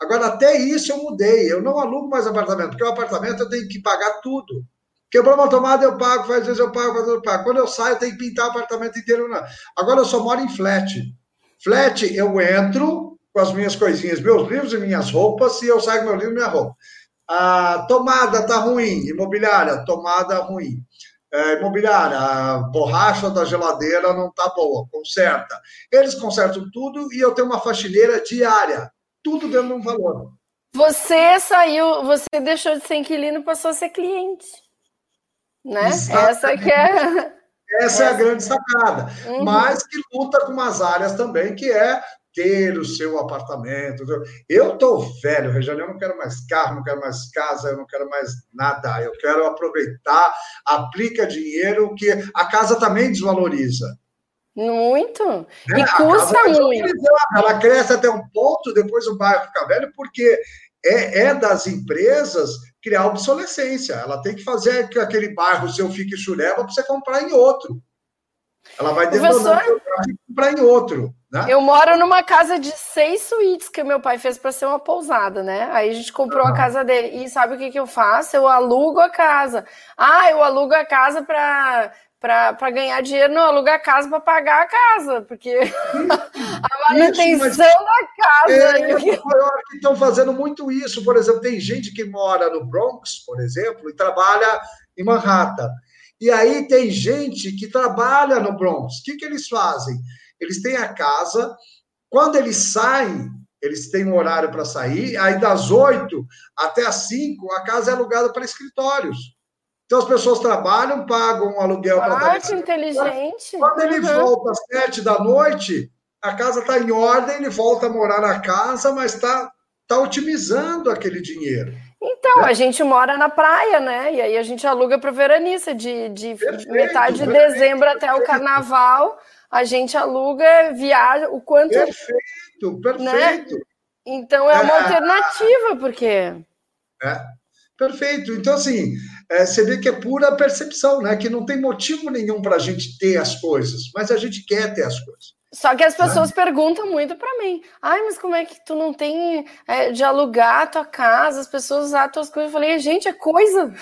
Agora, até isso eu mudei. Eu não alugo mais apartamento, porque o apartamento eu tenho que pagar tudo. Quebrou uma tomada, eu pago, às vezes eu pago, às vezes eu pago. Quando eu saio, eu tenho que pintar o apartamento inteiro. Não. Agora eu só moro em flat. Flat, eu entro com as minhas coisinhas, meus livros e minhas roupas, e eu saio com meu livro e minha roupa. A tomada está ruim, imobiliária, tomada ruim. É, imobiliária, a borracha da geladeira não está boa, conserta. Eles consertam tudo e eu tenho uma faxineira diária, tudo dentro de um valor. Você saiu, você deixou de ser inquilino e passou a ser cliente. Né? Essa que é. [LAUGHS] Essa é a grande sacada. Uhum. Mas que luta com umas áreas também, que é ter o seu apartamento. Eu estou velho, Regiane, eu não quero mais carro, não quero mais casa, eu não quero mais nada. Eu quero aproveitar, aplica dinheiro, que a casa também desvaloriza. Muito. É, e custa muito. Ela cresce até um ponto, depois o bairro fica velho, porque é, é das empresas criar obsolescência. Ela tem que fazer que aquele bairro seu fique chureba para você comprar em outro. Ela vai devolver e comprar em outro. Né? Eu moro numa casa de seis suítes que meu pai fez para ser uma pousada, né? Aí a gente comprou ah. a casa dele. E sabe o que, que eu faço? Eu alugo a casa. Ah, eu alugo a casa para para ganhar dinheiro, não, alugo a casa para pagar a casa, porque [LAUGHS] a manutenção isso, da casa. É, que estão fazendo muito isso. Por exemplo, tem gente que mora no Bronx, por exemplo, e trabalha em Manhattan. E aí tem gente que trabalha no Bronx. O que, que eles fazem? eles têm a casa, quando eles saem, eles têm um horário para sair, aí das oito até as cinco, a casa é alugada para escritórios. Então as pessoas trabalham, pagam um aluguel para que inteligente. Quando ele uhum. volta às sete da noite, a casa está em ordem, ele volta a morar na casa, mas está tá otimizando aquele dinheiro. Então, é. a gente mora na praia, né? E aí a gente aluga para veranista de, de perfeito, metade de perfeito, dezembro perfeito. até o carnaval a gente aluga, viaja, o quanto. Perfeito, perfeito. Né? Então é uma é, alternativa, porque. É, perfeito. Então, assim, é, você vê que é pura percepção, né? Que não tem motivo nenhum para a gente ter as coisas, mas a gente quer ter as coisas. Só que as pessoas né? perguntam muito para mim. Ai, mas como é que tu não tem é, de alugar a tua casa, as pessoas usar as tuas coisas? Eu falei, gente, é coisa.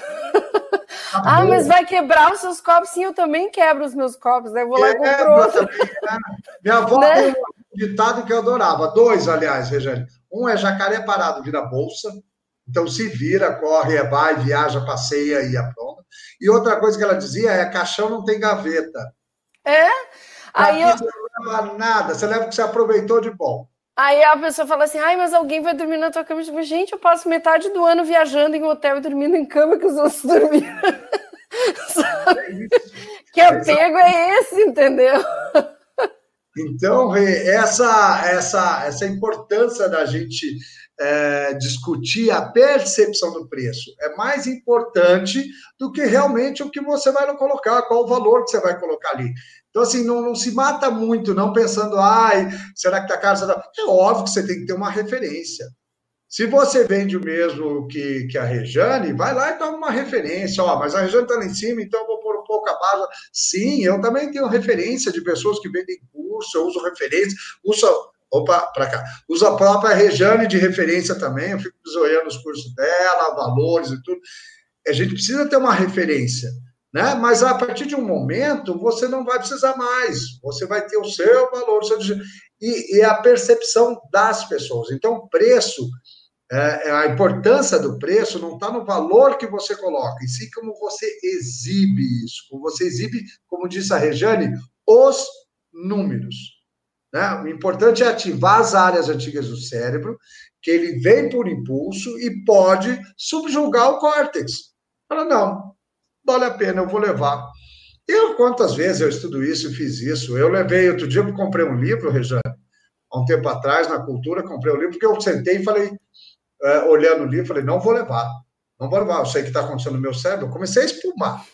Tá [LAUGHS] ah, mas vai quebrar os seus copos? Sim, eu também quebro os meus copos, né? Eu vou lá e compro outro. Né? Minha avó né? tem um ditado que eu adorava. Dois, aliás, Regiane. Um é jacaré parado, vira bolsa. Então se vira, corre, vai, viaja, passeia e apronta. E outra coisa que ela dizia é caixão não tem gaveta. É? Aí eu... Você não leva nada, você leva o que você aproveitou de bom. Aí a pessoa fala assim: ai, mas alguém vai dormir na tua cama. Tipo, gente, eu passo metade do ano viajando em hotel e dormindo em cama que os outros [LAUGHS] dormiram. que apego é esse, entendeu? Então, essa, essa, essa importância da gente é, discutir a percepção do preço é mais importante do que realmente o que você vai colocar, qual o valor que você vai colocar ali. Então, assim, não, não se mata muito, não pensando, ai, será que está caro? Será... É óbvio que você tem que ter uma referência. Se você vende o mesmo que, que a Rejane, vai lá e toma uma referência. Ó, mas a Rejane está lá em cima, então eu vou pôr um pouco abaixo. Sim, eu também tenho referência de pessoas que vendem curso, eu uso referência, uso. Opa, para cá. Uso a própria Rejane de referência também, eu fico zoando os cursos dela, valores e tudo. A gente precisa ter uma referência. Né? Mas a partir de um momento você não vai precisar mais, você vai ter o seu valor, o seu... E, e, a percepção das pessoas. Então, preço É, é, a importância do preço não está no valor que você coloca, e sim como você exibe isso. Como você exibe, como disse a Rejane, os números. Né? O importante é ativar as áreas antigas do cérebro, que ele vem por impulso e pode subjugar o córtex. Fala, não, vale a pena, eu vou levar. Eu, quantas vezes eu estudo isso e fiz isso? Eu levei, outro dia eu comprei um livro, Rejane, há um tempo atrás, na cultura, comprei um livro, porque eu sentei e falei, é, olhando o livro, falei, não vou levar, não vou levar, eu sei o que está acontecendo no meu cérebro, eu comecei a espumar.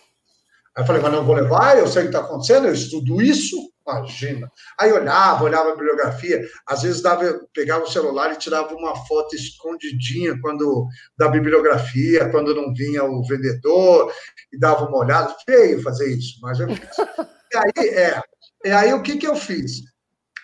Aí eu falei, mas não vou levar, eu sei o que está acontecendo, eu estudo isso, imagina. Aí olhava, olhava a bibliografia, às vezes dava, pegava o celular e tirava uma foto escondidinha quando da bibliografia, quando não vinha o vendedor, e dava uma olhada. Feio fazer isso, mas eu fiz. E aí, é, e aí o que, que eu fiz?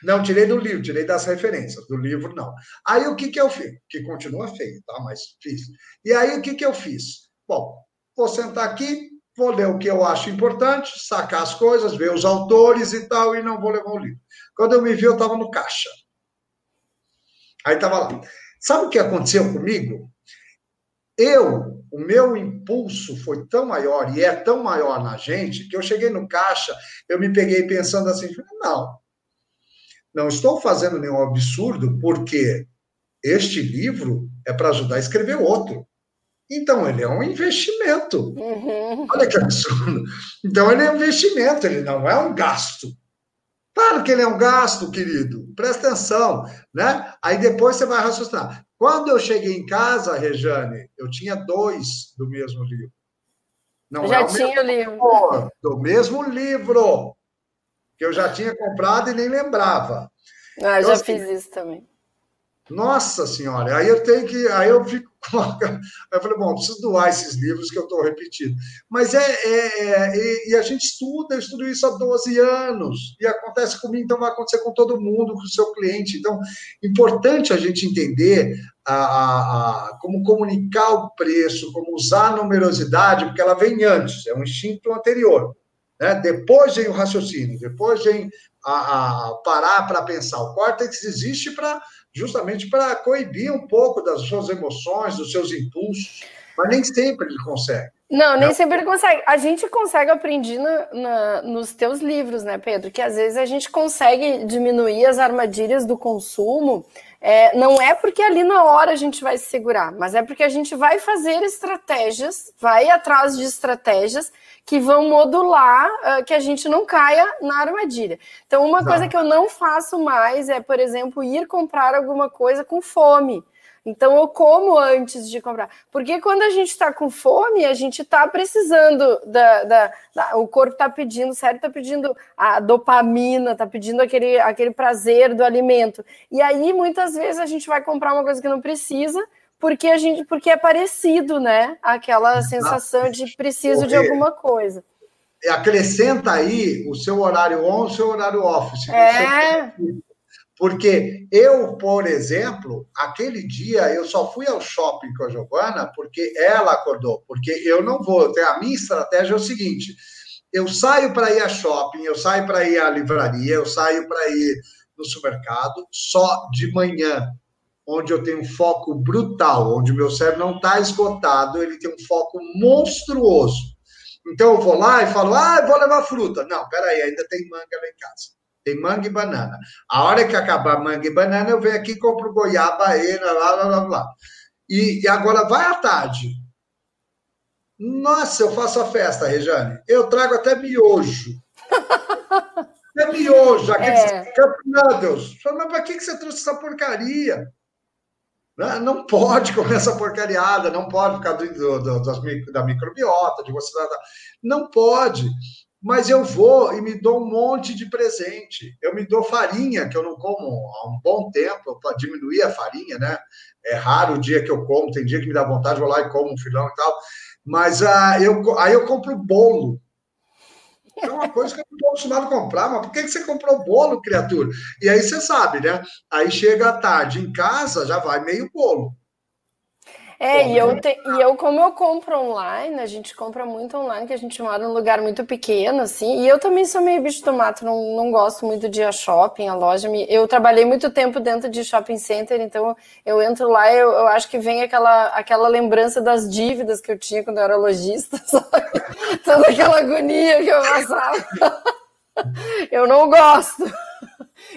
Não, tirei do livro, tirei das referências. Do livro, não. Aí o que, que eu fiz? Que continua feio, tá? Mas fiz. E aí o que, que eu fiz? Bom, vou sentar aqui, vou ler o que eu acho importante, sacar as coisas, ver os autores e tal, e não vou levar o livro. Quando eu me vi, eu estava no caixa. Aí estava lá. Sabe o que aconteceu comigo? Eu, o meu impulso foi tão maior e é tão maior na gente que eu cheguei no caixa, eu me peguei pensando assim, não, não estou fazendo nenhum absurdo, porque este livro é para ajudar a escrever outro. Então, ele é um investimento. Uhum. Olha que absurdo. Então, ele é um investimento, ele não é um gasto. Claro que ele é um gasto, querido. Presta atenção, né? Aí depois você vai raciocinar. Quando eu cheguei em casa, Rejane, eu tinha dois do mesmo livro. Não já é o tinha o livro. do mesmo livro que eu já tinha comprado e nem lembrava. Ah, então, já assim, fiz isso também. Nossa senhora, aí eu tenho que, aí eu fico [LAUGHS] aí eu falei, bom, preciso doar esses livros que eu estou repetindo. Mas é, é, é, e a gente estuda, eu estudo isso há 12 anos, e acontece comigo, então vai acontecer com todo mundo, com o seu cliente. Então, importante a gente entender a, a, a, como comunicar o preço, como usar a numerosidade, porque ela vem antes, é um instinto anterior. Né? Depois vem o raciocínio, depois vem a, a parar para pensar. O córtex existe para justamente para coibir um pouco das suas emoções, dos seus impulsos, mas nem sempre ele consegue. Não, nem sempre ele consegue. A gente consegue aprender na, na, nos teus livros, né, Pedro? Que às vezes a gente consegue diminuir as armadilhas do consumo. É, não é porque ali na hora a gente vai se segurar, mas é porque a gente vai fazer estratégias, vai atrás de estratégias que vão modular uh, que a gente não caia na armadilha. Então, uma coisa que eu não faço mais é, por exemplo, ir comprar alguma coisa com fome. Então eu como antes de comprar. Porque quando a gente está com fome, a gente está precisando da, da, da, O corpo está pedindo, o cérebro está pedindo a dopamina, está pedindo aquele, aquele prazer do alimento. E aí, muitas vezes, a gente vai comprar uma coisa que não precisa, porque a gente porque é parecido, né? Aquela sensação de preciso de alguma coisa. Acrescenta aí o seu horário on, o seu horário off. É. Porque eu, por exemplo, aquele dia eu só fui ao shopping com a Giovana porque ela acordou. Porque eu não vou. A minha estratégia é o seguinte: eu saio para ir a shopping, eu saio para ir à livraria, eu saio para ir no supermercado só de manhã onde eu tenho um foco brutal, onde o meu cérebro não está esgotado, ele tem um foco monstruoso. Então eu vou lá e falo, ah, vou levar fruta. Não, peraí, ainda tem manga lá em casa. Tem manga e banana. A hora que acabar manga e banana, eu venho aqui e compro goiaba, era, lá, lá, lá, lá. E, e agora vai à tarde. Nossa, eu faço a festa, Rejane. Eu trago até miojo. [LAUGHS] É miojo, aquele é. Mas para que você trouxe essa porcaria? Né? Não pode comer essa porcariada, não pode ficar do, do, das, da microbiota, de você. Não pode. Mas eu vou e me dou um monte de presente. Eu me dou farinha, que eu não como há um bom tempo, para diminuir a farinha, né? É raro o dia que eu como, tem dia que me dá vontade, vou lá e como um filão e tal. Mas uh, eu, aí eu compro bolo é uma coisa que eu não estou acostumado a comprar, mas por que você comprou bolo, criatura? E aí você sabe, né? Aí chega à tarde em casa, já vai meio bolo. É, e eu, te, e eu, como eu compro online, a gente compra muito online, que a gente mora num lugar muito pequeno, assim, e eu também sou meio bicho do mato, não, não gosto muito de ir a shopping, a loja. Me, eu trabalhei muito tempo dentro de shopping center, então eu entro lá eu, eu acho que vem aquela, aquela lembrança das dívidas que eu tinha quando eu era lojista, [LAUGHS] sabe? Toda aquela agonia que eu passava. [LAUGHS] Eu não gosto.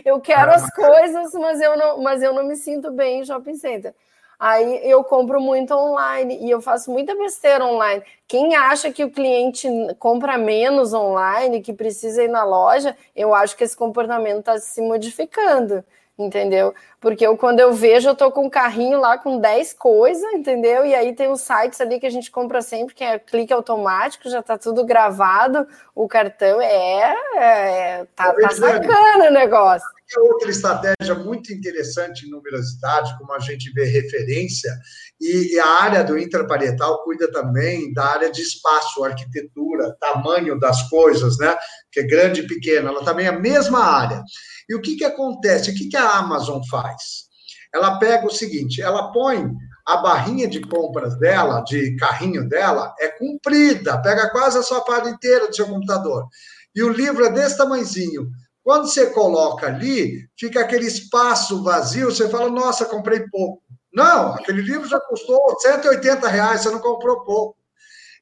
Eu quero as coisas, mas eu não, mas eu não me sinto bem em shopping center. Aí eu compro muito online e eu faço muita besteira online. Quem acha que o cliente compra menos online, que precisa ir na loja, eu acho que esse comportamento está se modificando entendeu? Porque eu, quando eu vejo, eu tô com um carrinho lá com 10 coisas, entendeu? E aí tem os sites ali que a gente compra sempre, que é clique automático, já tá tudo gravado, o cartão é, é tá, tá sacana o negócio. É outra estratégia muito interessante em numerosidade, como a gente vê referência, e a área do intraparietal cuida também da área de espaço, arquitetura, tamanho das coisas, né? Que é grande e pequena, ela também é a mesma área. E o que, que acontece? O que, que a Amazon faz? Ela pega o seguinte: ela põe a barrinha de compras dela, de carrinho dela, é comprida, pega quase a sua parte inteira do seu computador. E o livro é desse tamanhozinho. Quando você coloca ali, fica aquele espaço vazio, você fala, nossa, comprei pouco. Não, aquele livro já custou 180 reais, você não comprou pouco.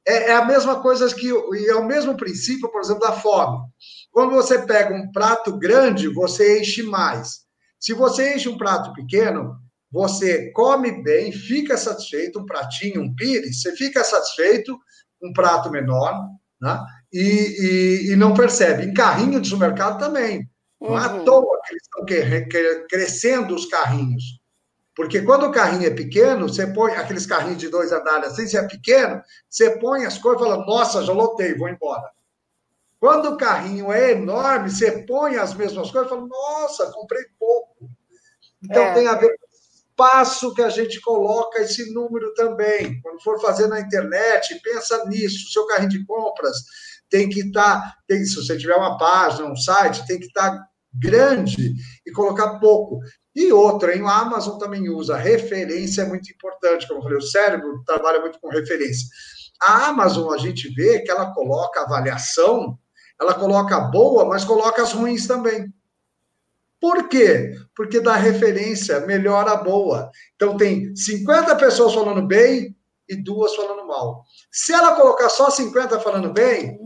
É, é a mesma coisa que, é o mesmo princípio, por exemplo, da fome. Quando você pega um prato grande, você enche mais. Se você enche um prato pequeno, você come bem, fica satisfeito, um pratinho, um pires, você fica satisfeito, um prato menor, né? E, e, e não percebe. Em carrinho de supermercado também. Não uhum. é à uhum. toa que eles estão crescendo os carrinhos. Porque quando o carrinho é pequeno, você põe aqueles carrinhos de dois andares assim, se é pequeno, você põe as coisas e fala, nossa, já lotei, vou embora. Quando o carrinho é enorme, você põe as mesmas coisas e fala, nossa, comprei pouco. Então é. tem a ver com o espaço que a gente coloca esse número também. Quando for fazer na internet, pensa nisso. Seu carrinho de compras tem que estar, tá, tem, se você tiver uma página, um site, tem que estar tá grande e colocar pouco. E outra, hein, o Amazon também usa referência, é muito importante, como eu falei, o cérebro trabalha muito com referência. A Amazon, a gente vê que ela coloca avaliação ela coloca boa, mas coloca as ruins também. Por quê? Porque dá referência, melhora a boa. Então tem 50 pessoas falando bem e duas falando mal. Se ela colocar só 50 falando bem,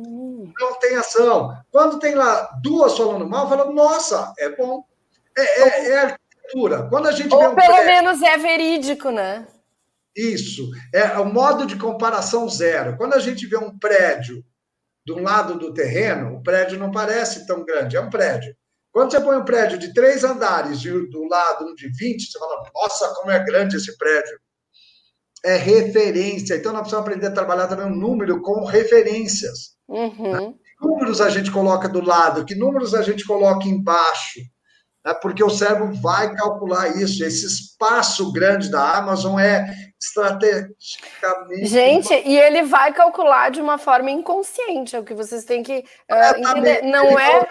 não tem ação. Quando tem lá duas falando mal, fala, nossa, é bom. É, é, é arquitetura. Quando a gente Ou um pelo prédio, menos é verídico, né? Isso. É o modo de comparação zero. Quando a gente vê um prédio de um lado do terreno, o prédio não parece tão grande, é um prédio. Quando você põe um prédio de três andares e do lado um de 20, você fala, nossa, como é grande esse prédio. É referência. Então, nós precisamos aprender a trabalhar também um número com referências. Uhum. Que números a gente coloca do lado, que números a gente coloca embaixo. Né? Porque o cérebro vai calcular isso. Esse espaço grande da Amazon é estrategicamente. Gente, e ele vai calcular de uma forma inconsciente, é o que vocês têm que uh, entender. Não é.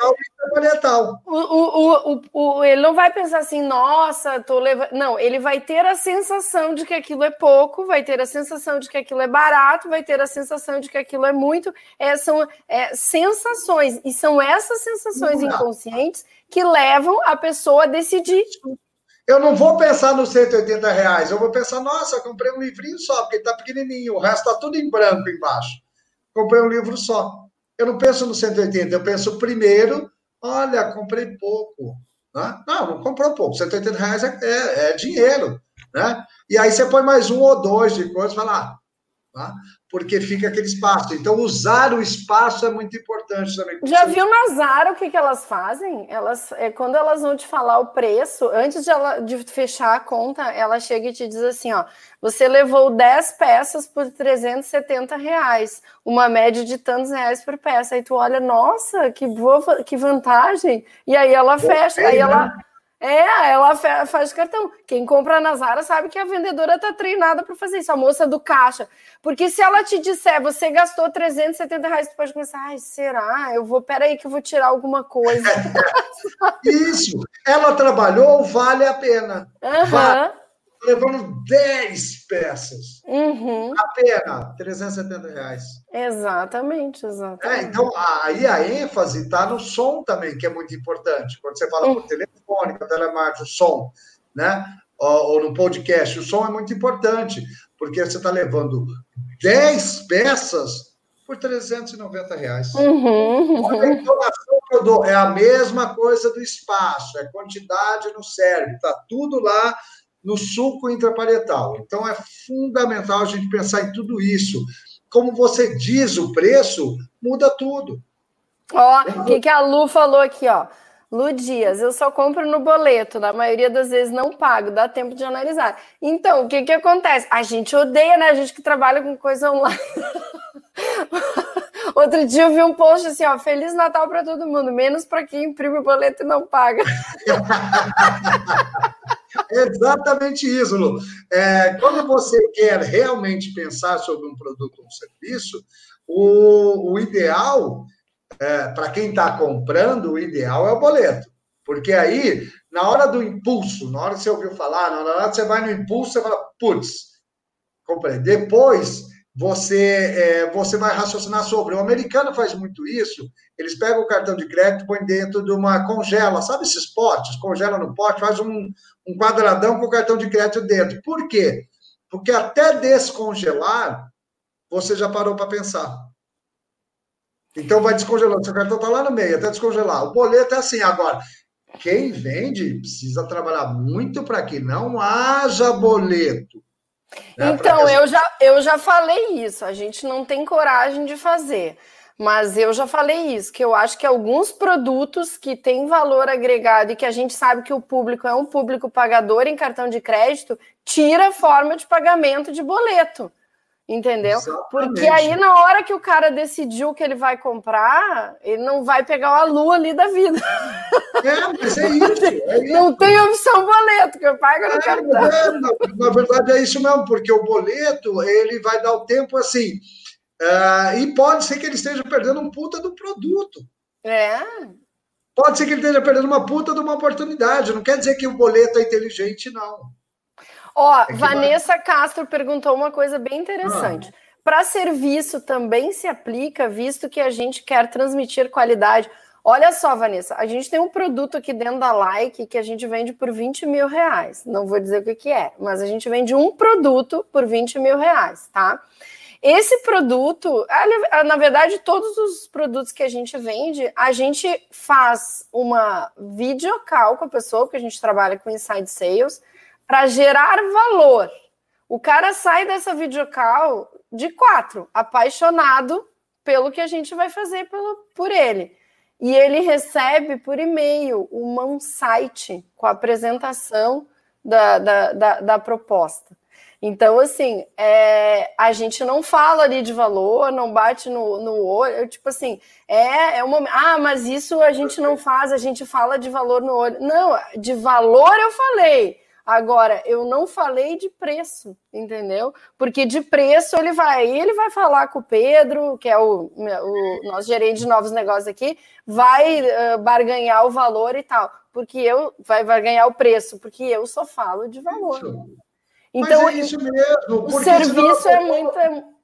O, o, o, o, ele não vai pensar assim, nossa, tô levando. Não, ele vai ter a sensação de que aquilo é pouco, vai ter a sensação de que aquilo é barato, vai ter a sensação de que aquilo é muito. É, são é, sensações, e são essas sensações inconscientes que levam a pessoa a decidir. Eu não vou pensar nos 180 reais, eu vou pensar, nossa, comprei um livrinho só, porque está pequenininho, o resto está tudo em branco embaixo. Comprei um livro só. Eu não penso no 180, eu penso primeiro, olha, comprei pouco. Né? Não, não comprou pouco, 180 reais é, é, é, dinheiro. Né? E aí você põe mais um ou dois de coisa e fala, ah, tá? porque fica aquele espaço. Então, usar o espaço é muito importante também. Já viu na Zara o que, que elas fazem? Elas, é, quando elas vão te falar o preço, antes de, ela, de fechar a conta, ela chega e te diz assim: ó, você levou 10 peças por 370 reais, uma média de tantos reais por peça. Aí tu olha, nossa, que boa, que vantagem. E aí ela fecha, aí ela né? É, ela faz cartão. Quem compra na Zara sabe que a vendedora está treinada para fazer isso, a moça do caixa. Porque se ela te disser, você gastou 370 reais, tu pode pensar, ai, será? Eu vou, peraí que eu vou tirar alguma coisa. [LAUGHS] isso, ela trabalhou, vale a pena. Uhum. Vale. Levando 10 peças. Uhum. A pena, 370 reais. Exatamente, exatamente. É, então, aí a ênfase está no som também, que é muito importante. Quando você fala por telefone, com telemarketing, o som, né? Ou, ou, no podcast, o som é muito importante, porque você está levando 10 peças por 390 reais. Uhum. Olha a que eu dou. É a mesma coisa do espaço, é quantidade no cérebro, está tudo lá no suco intraparietal. Então, é fundamental a gente pensar em tudo isso. Como você diz o preço, muda tudo. Ó, o que, que a Lu falou aqui, ó. Lu Dias, eu só compro no boleto, na maioria das vezes não pago, dá tempo de analisar. Então, o que, que acontece? A gente odeia, né? A gente que trabalha com coisa online. [LAUGHS] Outro dia eu vi um post assim, ó, Feliz Natal para todo mundo, menos para quem imprime o boleto e não paga. [LAUGHS] Exatamente isso, Lu. É, quando você quer realmente pensar sobre um produto ou um serviço, o, o ideal, é, para quem está comprando, o ideal é o boleto. Porque aí, na hora do impulso, na hora que você ouviu falar, na hora que você vai no impulso, você fala, putz, comprei. Depois, você, é, você vai raciocinar sobre. O americano faz muito isso. Eles pegam o cartão de crédito, põem dentro de uma congela, sabe esses potes? Congela no pote, faz um, um quadradão com o cartão de crédito dentro. Por quê? Porque até descongelar, você já parou para pensar. Então vai descongelando. Seu cartão está lá no meio, até descongelar. O boleto é assim. Agora, quem vende precisa trabalhar muito para que não haja boleto. Então, eu já, eu já falei isso. A gente não tem coragem de fazer. Mas eu já falei isso, que eu acho que alguns produtos que têm valor agregado e que a gente sabe que o público é um público pagador em cartão de crédito, tira a forma de pagamento de boleto. Entendeu? Exatamente. Porque aí, na hora que o cara decidiu que ele vai comprar, ele não vai pegar a lua ali da vida. É, mas é isso. É isso. Não tem opção boleto, que eu pago no é, cartão. É, na, na, verdade, é isso mesmo, porque o boleto, ele vai dar o tempo assim. Uh, e pode ser que ele esteja perdendo um puta do produto. É. Pode ser que ele esteja perdendo uma puta de uma oportunidade. Não quer dizer que o boleto é inteligente, não. Ó, é Vanessa vai... Castro perguntou uma coisa bem interessante. Ah. Para serviço também se aplica, visto que a gente quer transmitir qualidade. Olha só, Vanessa, a gente tem um produto aqui dentro da Like que a gente vende por 20 mil reais. Não vou dizer o que, que é, mas a gente vende um produto por 20 mil reais, tá? Esse produto, na verdade, todos os produtos que a gente vende, a gente faz uma videocall com a pessoa, porque a gente trabalha com inside sales, para gerar valor. O cara sai dessa videocall de quatro, apaixonado pelo que a gente vai fazer pelo, por ele. E ele recebe por e-mail uma, um site com a apresentação da, da, da, da proposta. Então, assim, é, a gente não fala ali de valor, não bate no, no olho, tipo assim, é, é uma. Ah, mas isso a gente não faz, a gente fala de valor no olho. Não, de valor eu falei. Agora, eu não falei de preço, entendeu? Porque de preço ele vai, ele vai falar com o Pedro, que é o, o nosso gerente de novos negócios aqui, vai uh, barganhar o valor e tal, porque eu vai barganhar o preço, porque eu só falo de valor. Isso. Então, Mas é isso mesmo. O serviço senão, é muito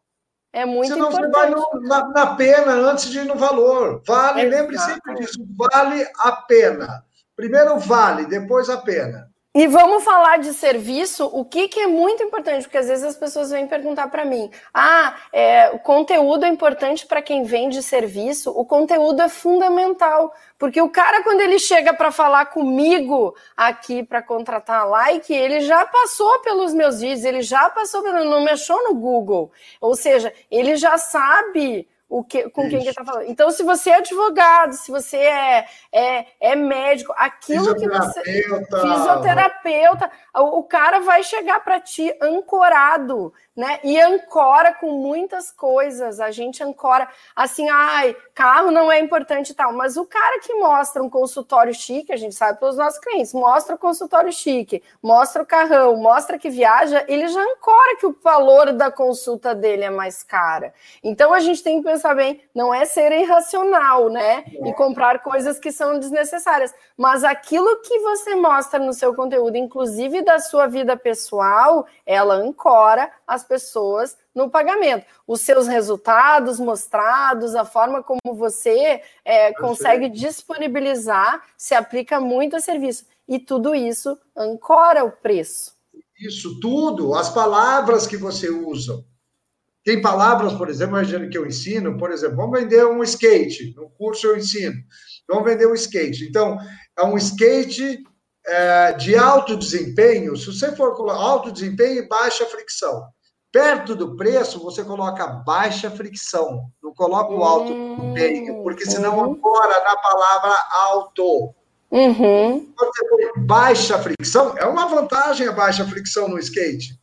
é muito senão importante. Você vai no, na, na, pena antes de ir no valor. Vale, Exato. lembre sempre disso, vale a pena. Primeiro vale, depois a pena. E vamos falar de serviço, o que, que é muito importante, porque às vezes as pessoas vêm perguntar para mim: ah, é, o conteúdo é importante para quem vende serviço, o conteúdo é fundamental, porque o cara, quando ele chega para falar comigo aqui para contratar like, ele já passou pelos meus vídeos, ele já passou pelo. não mexeu no Google, ou seja, ele já sabe o que, com Isso. quem que está falando. Então, se você é advogado, se você é, é, é médico, aquilo que você. Fisioterapeuta. O, o cara vai chegar para ti ancorado né? E ancora com muitas coisas. A gente ancora assim, ai, carro não é importante e tal, mas o cara que mostra um consultório chique, a gente sabe pelos nossos clientes, mostra o consultório chique, mostra o carrão, mostra que viaja, ele já ancora que o valor da consulta dele é mais cara. Então a gente tem que pensar bem, não é ser irracional, né? E comprar coisas que são desnecessárias. Mas aquilo que você mostra no seu conteúdo, inclusive da sua vida pessoal, ela ancora as pessoas no pagamento. Os seus resultados mostrados, a forma como você é, consegue disponibilizar, se aplica muito a serviço. E tudo isso ancora o preço. Isso tudo, as palavras que você usa. Tem palavras, por exemplo, que eu ensino, por exemplo, vamos vender um skate. No curso eu ensino. Vamos vender um skate. Então, é um skate é, de alto desempenho. Se você for colocar alto desempenho e baixa fricção. Perto do preço, você coloca baixa fricção, não coloca o alto desempenho, porque senão uhum. ancora na palavra alto. Uhum. Baixa fricção, é uma vantagem a baixa fricção no skate.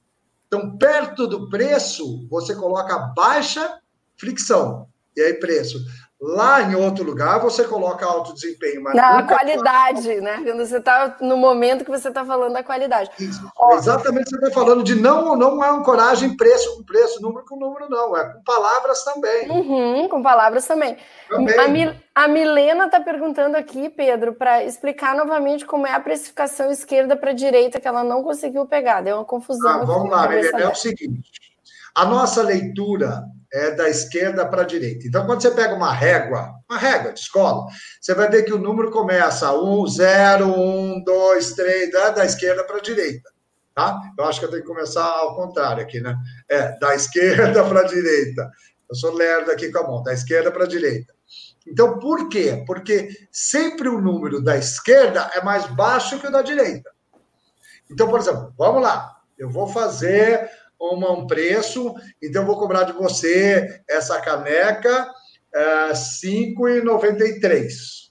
Então, perto do preço, você coloca baixa fricção. E aí, preço. Lá em outro lugar, você coloca alto desempenho. Mas Não, a qualidade, coloca... né? Quando você está no momento que você está falando da qualidade. Isso, exatamente você está falando de não, não é ancoragem preço com preço, número com número, não. É com palavras também. Uhum, com palavras também. também. A, Mil, a Milena está perguntando aqui, Pedro, para explicar novamente como é a precificação esquerda para direita, que ela não conseguiu pegar. Deu uma confusão. Ah, vamos lá, Milena. É o seguinte. A nossa leitura é da esquerda para a direita. Então, quando você pega uma régua, uma régua de escola, você vai ver que o número começa 1, 0, 1, 2, 3, da esquerda para a direita. Tá? Eu acho que eu tenho que começar ao contrário aqui, né? É, da [LAUGHS] esquerda para a direita. Eu sou lerdo aqui com a mão, da esquerda para a direita. Então, por quê? Porque sempre o número da esquerda é mais baixo que o da direita. Então, por exemplo, vamos lá. Eu vou fazer uma, um preço, então eu vou cobrar de você essa caneca R$ 5,93.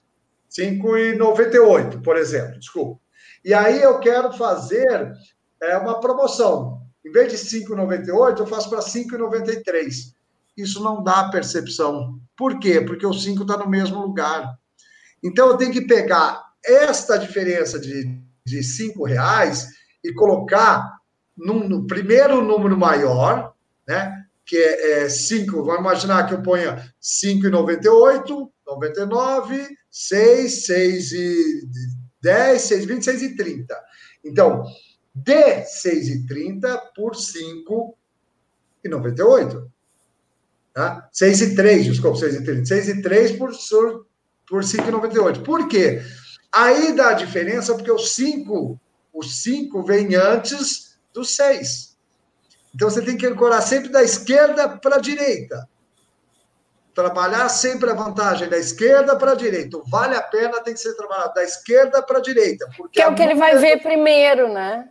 5,98, por exemplo, desculpa. E aí eu quero fazer é, uma promoção. Em vez de 5,98, eu faço para 5,93. Isso não dá percepção. Por quê? Porque o 5 está no mesmo lugar. Então eu tenho que pegar esta diferença de, de 5 reais e colocar no primeiro número maior, né? Que é 5, é vamos imaginar que eu ponha 5,98, 99, 6, 6 e 10, 6, 20, 6 e 30. Então, de 6 e 30 por 5 e 98. Tá? 6 e 3, desculpa, 6 e 30. 6 e 3 por, por 5 e 98. Por quê? Aí dá a diferença porque o 5, o 5 vem antes do 6. Então você tem que ancorar sempre da esquerda para a direita. Trabalhar sempre a vantagem da esquerda para a direita. O vale a pena tem que ser trabalhado da esquerda para a direita. Porque que é o que ele vai ver primeiro, né?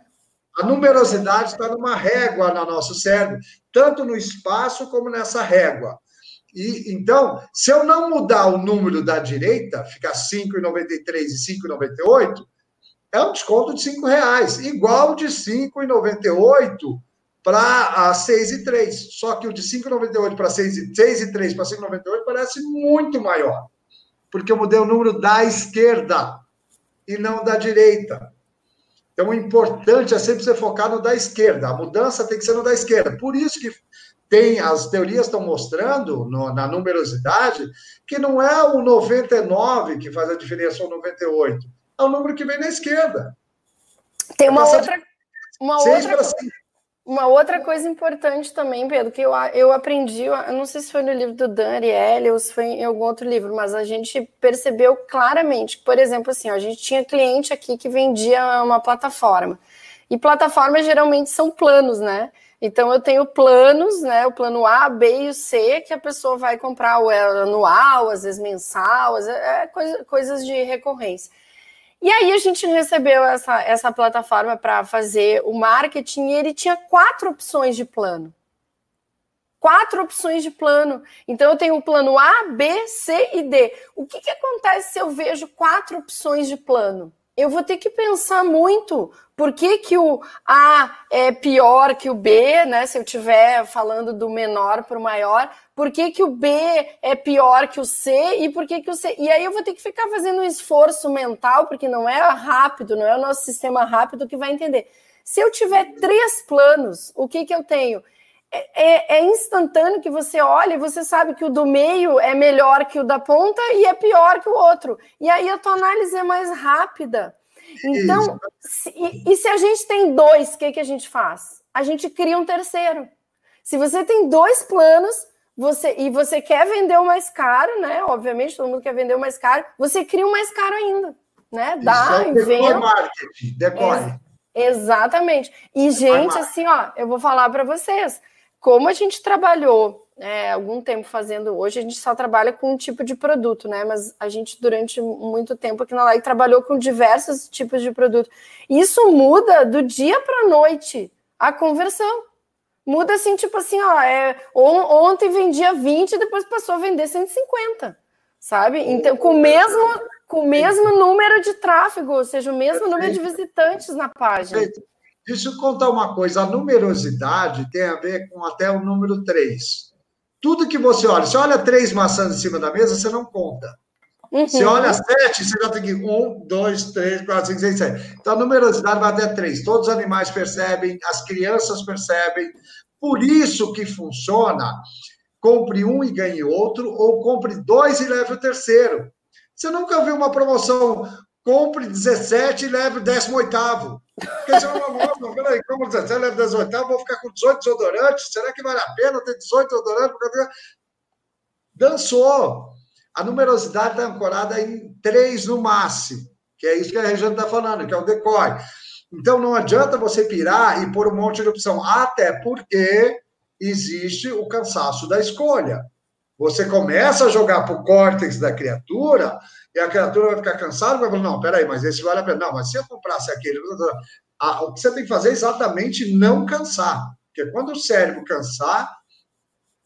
A numerosidade está numa régua no nosso cérebro, tanto no espaço como nessa régua. E, então, se eu não mudar o número da direita, ficar 5,93 e 5,98, é um desconto de R$ reais, igual de R$ 5,98 para a 6,3. Só que o de 5,98 para 6,3 para 5,98 parece muito maior, porque eu mudei o número da esquerda e não da direita. Então, o importante é sempre ser focado no da esquerda. A mudança tem que ser no da esquerda. Por isso que tem as teorias estão mostrando no, na numerosidade que não é o 99 que faz a diferença ou 98 é o número que vem na esquerda. Tem uma outra, uma outra, uma outra coisa importante também, Pedro, que eu, eu aprendi, eu não sei se foi no livro do Dan Ariely ou se foi em algum outro livro, mas a gente percebeu claramente que, por exemplo, assim, ó, a gente tinha cliente aqui que vendia uma plataforma. E plataformas geralmente são planos, né? Então eu tenho planos, né? O plano A, B e o C, que a pessoa vai comprar o anual, às vezes mensal, às vezes, é coisa, coisas de recorrência. E aí a gente recebeu essa, essa plataforma para fazer o marketing e ele tinha quatro opções de plano. Quatro opções de plano. Então eu tenho o plano A, B, C e D. O que, que acontece se eu vejo quatro opções de plano? Eu vou ter que pensar muito por que, que o A é pior que o B, né? Se eu estiver falando do menor para o maior, por que, que o B é pior que o C e por que, que o C. E aí eu vou ter que ficar fazendo um esforço mental, porque não é rápido, não é o nosso sistema rápido que vai entender. Se eu tiver três planos, o que, que eu tenho? É, é, instantâneo que você olha e você sabe que o do meio é melhor que o da ponta e é pior que o outro. E aí a tua análise é mais rápida. Então, se, e, e, se a gente tem dois, o que, que a gente faz? A gente cria um terceiro. Se você tem dois planos, você e você quer vender o mais caro, né? Obviamente, todo mundo quer vender o mais caro, você cria um mais caro ainda, né? Dá, Isso é marketing, decore. Ex exatamente. E, gente, assim, ó, eu vou falar para vocês como a gente trabalhou é, algum tempo fazendo hoje, a gente só trabalha com um tipo de produto, né? Mas a gente, durante muito tempo aqui na live, trabalhou com diversos tipos de produto. Isso muda do dia para a noite a conversão. Muda assim, tipo assim, ó, é, ontem vendia 20, depois passou a vender 150, sabe? Então, com o mesmo, com o mesmo número de tráfego, ou seja, o mesmo número de visitantes na página. Deixa eu contar uma coisa: a numerosidade tem a ver com até o número 3. Tudo que você olha, você olha três maçãs em cima da mesa, você não conta. Uhum. Você olha sete, você já tem que um, dois, três, quatro, cinco, seis, sete. Então a numerosidade vai até três. Todos os animais percebem, as crianças percebem. Por isso que funciona. Compre um e ganhe outro, ou compre dois e leve o terceiro. Você nunca viu uma promoção compre 17 e leve o 18. Porque você não, não, peraí, como 17 leve o 18, vou ficar com 18 desodorantes, será que vale a pena ter 18 desodorantes? Dançou. A numerosidade está ancorada em 3 no máximo, que é isso que a Regiane está falando, que é o decore. Então não adianta você pirar e pôr um monte de opção, até porque existe o cansaço da escolha. Você começa a jogar para o córtex da criatura e a criatura vai ficar cansada, vai falar, não, peraí, mas esse vale a pena. Não, mas se eu comprasse aquele... O que você tem que fazer é exatamente não cansar. Porque quando o cérebro cansar...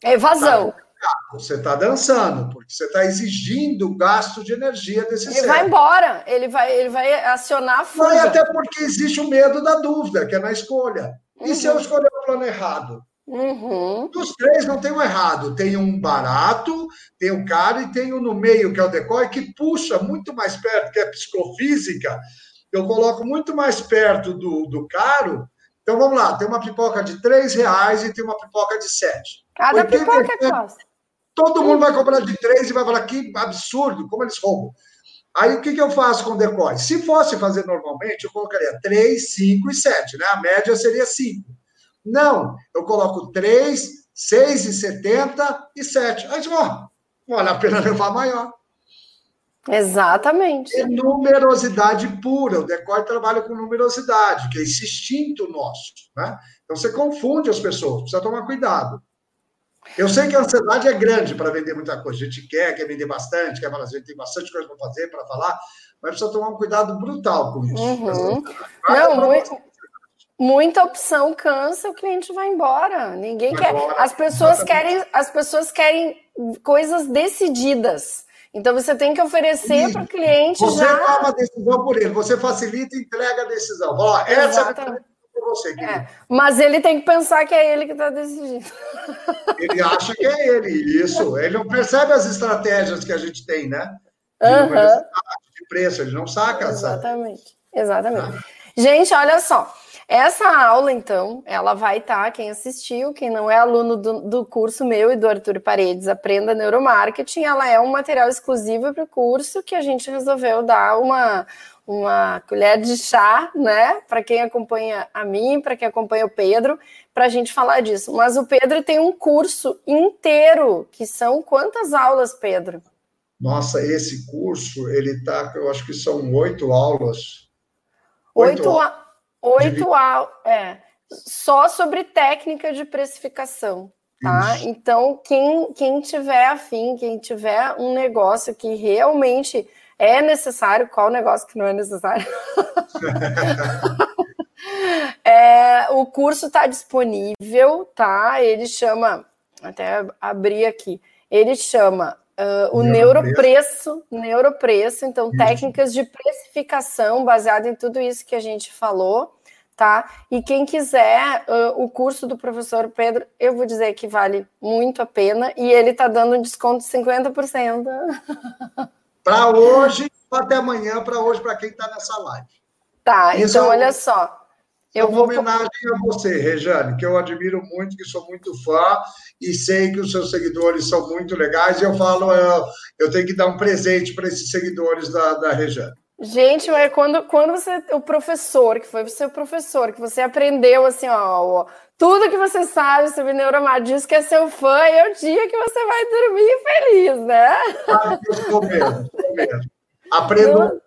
É evasão. Tá, você está dançando, porque você está exigindo gasto de energia desse ele cérebro. Ele vai embora, ele vai, ele vai acionar a fuga. Vai até porque existe o medo da dúvida, que é na escolha. E uhum. se eu uhum. escolher o plano errado? Uhum. Dos três não tem um errado. Tem um barato, tem um caro e tem um no meio, que é o decoy, que puxa muito mais perto, que é psicofísica. Eu coloco muito mais perto do, do caro. Então vamos lá, tem uma pipoca de três reais e tem uma pipoca de sete. Cada pipoca é quase. Todo mundo vai comprar de três e vai falar que absurdo, como eles roubam. Aí o que, que eu faço com o decoy? Se fosse fazer normalmente, eu colocaria três, cinco e sete, né? A média seria cinco. Não, eu coloco 3, 6,70 e 7. Aí, ó, vale a pena levar maior. Exatamente. É numerosidade pura. O decoy trabalha com numerosidade, que é esse instinto nosso. Né? Então você confunde as pessoas, precisa tomar cuidado. Eu sei que a ansiedade é grande para vender muita coisa. A gente quer, quer vender bastante, quer falar, a gente tem bastante coisa para fazer, para falar, mas precisa tomar um cuidado brutal com isso. Uhum. Não, muito, muita opção cansa, o cliente vai embora. Ninguém vai quer. Embora. As pessoas querem, as pessoas querem coisas decididas. Então você tem que oferecer para o cliente você já. Você toma a decisão por ele, você facilita e entrega a decisão. Ó, essa é você, é, mas ele tem que pensar que é ele que está decidindo. [LAUGHS] Ele acha que é ele, isso. Ele não percebe as estratégias que a gente tem, né? De, uhum. de preço, ele não saca. Exatamente, sabe? exatamente. Ah. Gente, olha só. Essa aula, então, ela vai estar, tá, quem assistiu, quem não é aluno do, do, curso meu e do Arthur Paredes, Aprenda Neuromarketing, ela é um material exclusivo para o curso que a gente resolveu dar uma, uma colher de chá, né, para quem acompanha a mim, para quem acompanha o Pedro, para a gente falar disso. Mas o Pedro tem um curso inteiro, que são quantas aulas, Pedro? Nossa, esse curso, ele tá, eu acho que são oito aulas. Oito, aulas Oito aulas, é, só sobre técnica de precificação, tá? Isso. Então, quem, quem tiver afim, quem tiver um negócio que realmente é necessário, qual negócio que não é necessário? [LAUGHS] é, o curso está disponível, tá? Ele chama, até abrir aqui, ele chama Uh, o neuropreço, neuropreço, então isso. técnicas de precificação baseado em tudo isso que a gente falou, tá? E quem quiser uh, o curso do professor Pedro, eu vou dizer que vale muito a pena e ele está dando um desconto de 50%. Para [LAUGHS] hoje, até amanhã, para hoje, para quem está nessa live. Tá, Isso então é olha só. Eu uma vou... homenagem a você, Rejane, que eu admiro muito, que sou muito fã e sei que os seus seguidores são muito legais. E eu falo, eu, eu tenho que dar um presente para esses seguidores da, da Rejane. Gente, mas quando, quando você, o professor, que foi o seu professor, que você aprendeu assim, ó, tudo que você sabe sobre neuromarketing, diz que é seu fã, é o dia que você vai dormir feliz, né? Ah, eu estou mesmo, estou mesmo. Aprendo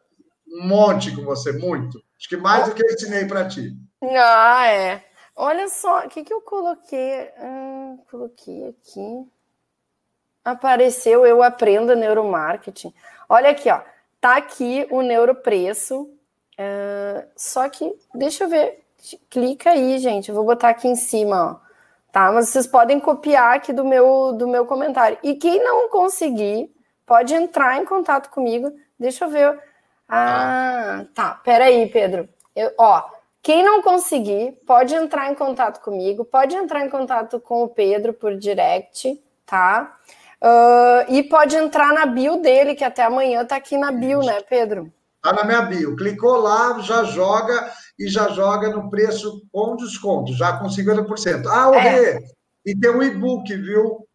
um monte com você, muito. Acho que mais do que eu ensinei para ti. Ah, é. Olha só, o que, que eu coloquei? Hum, coloquei aqui. Apareceu Eu Aprendo Neuromarketing. Olha aqui, ó. Tá aqui o neuropreço. Uh, só que, deixa eu ver. Clica aí, gente. Eu vou botar aqui em cima, ó. Tá? Mas vocês podem copiar aqui do meu, do meu comentário. E quem não conseguir, pode entrar em contato comigo. Deixa eu ver. Ah, tá. Peraí, Pedro. Eu, ó, quem não conseguir, pode entrar em contato comigo, pode entrar em contato com o Pedro por direct, tá? Uh, e pode entrar na bio dele, que até amanhã tá aqui na bio, né, Pedro? Tá na minha bio. Clicou lá, já joga e já joga no preço com desconto, já com 50%. Ah, o é. Rê, e tem um e-book, viu?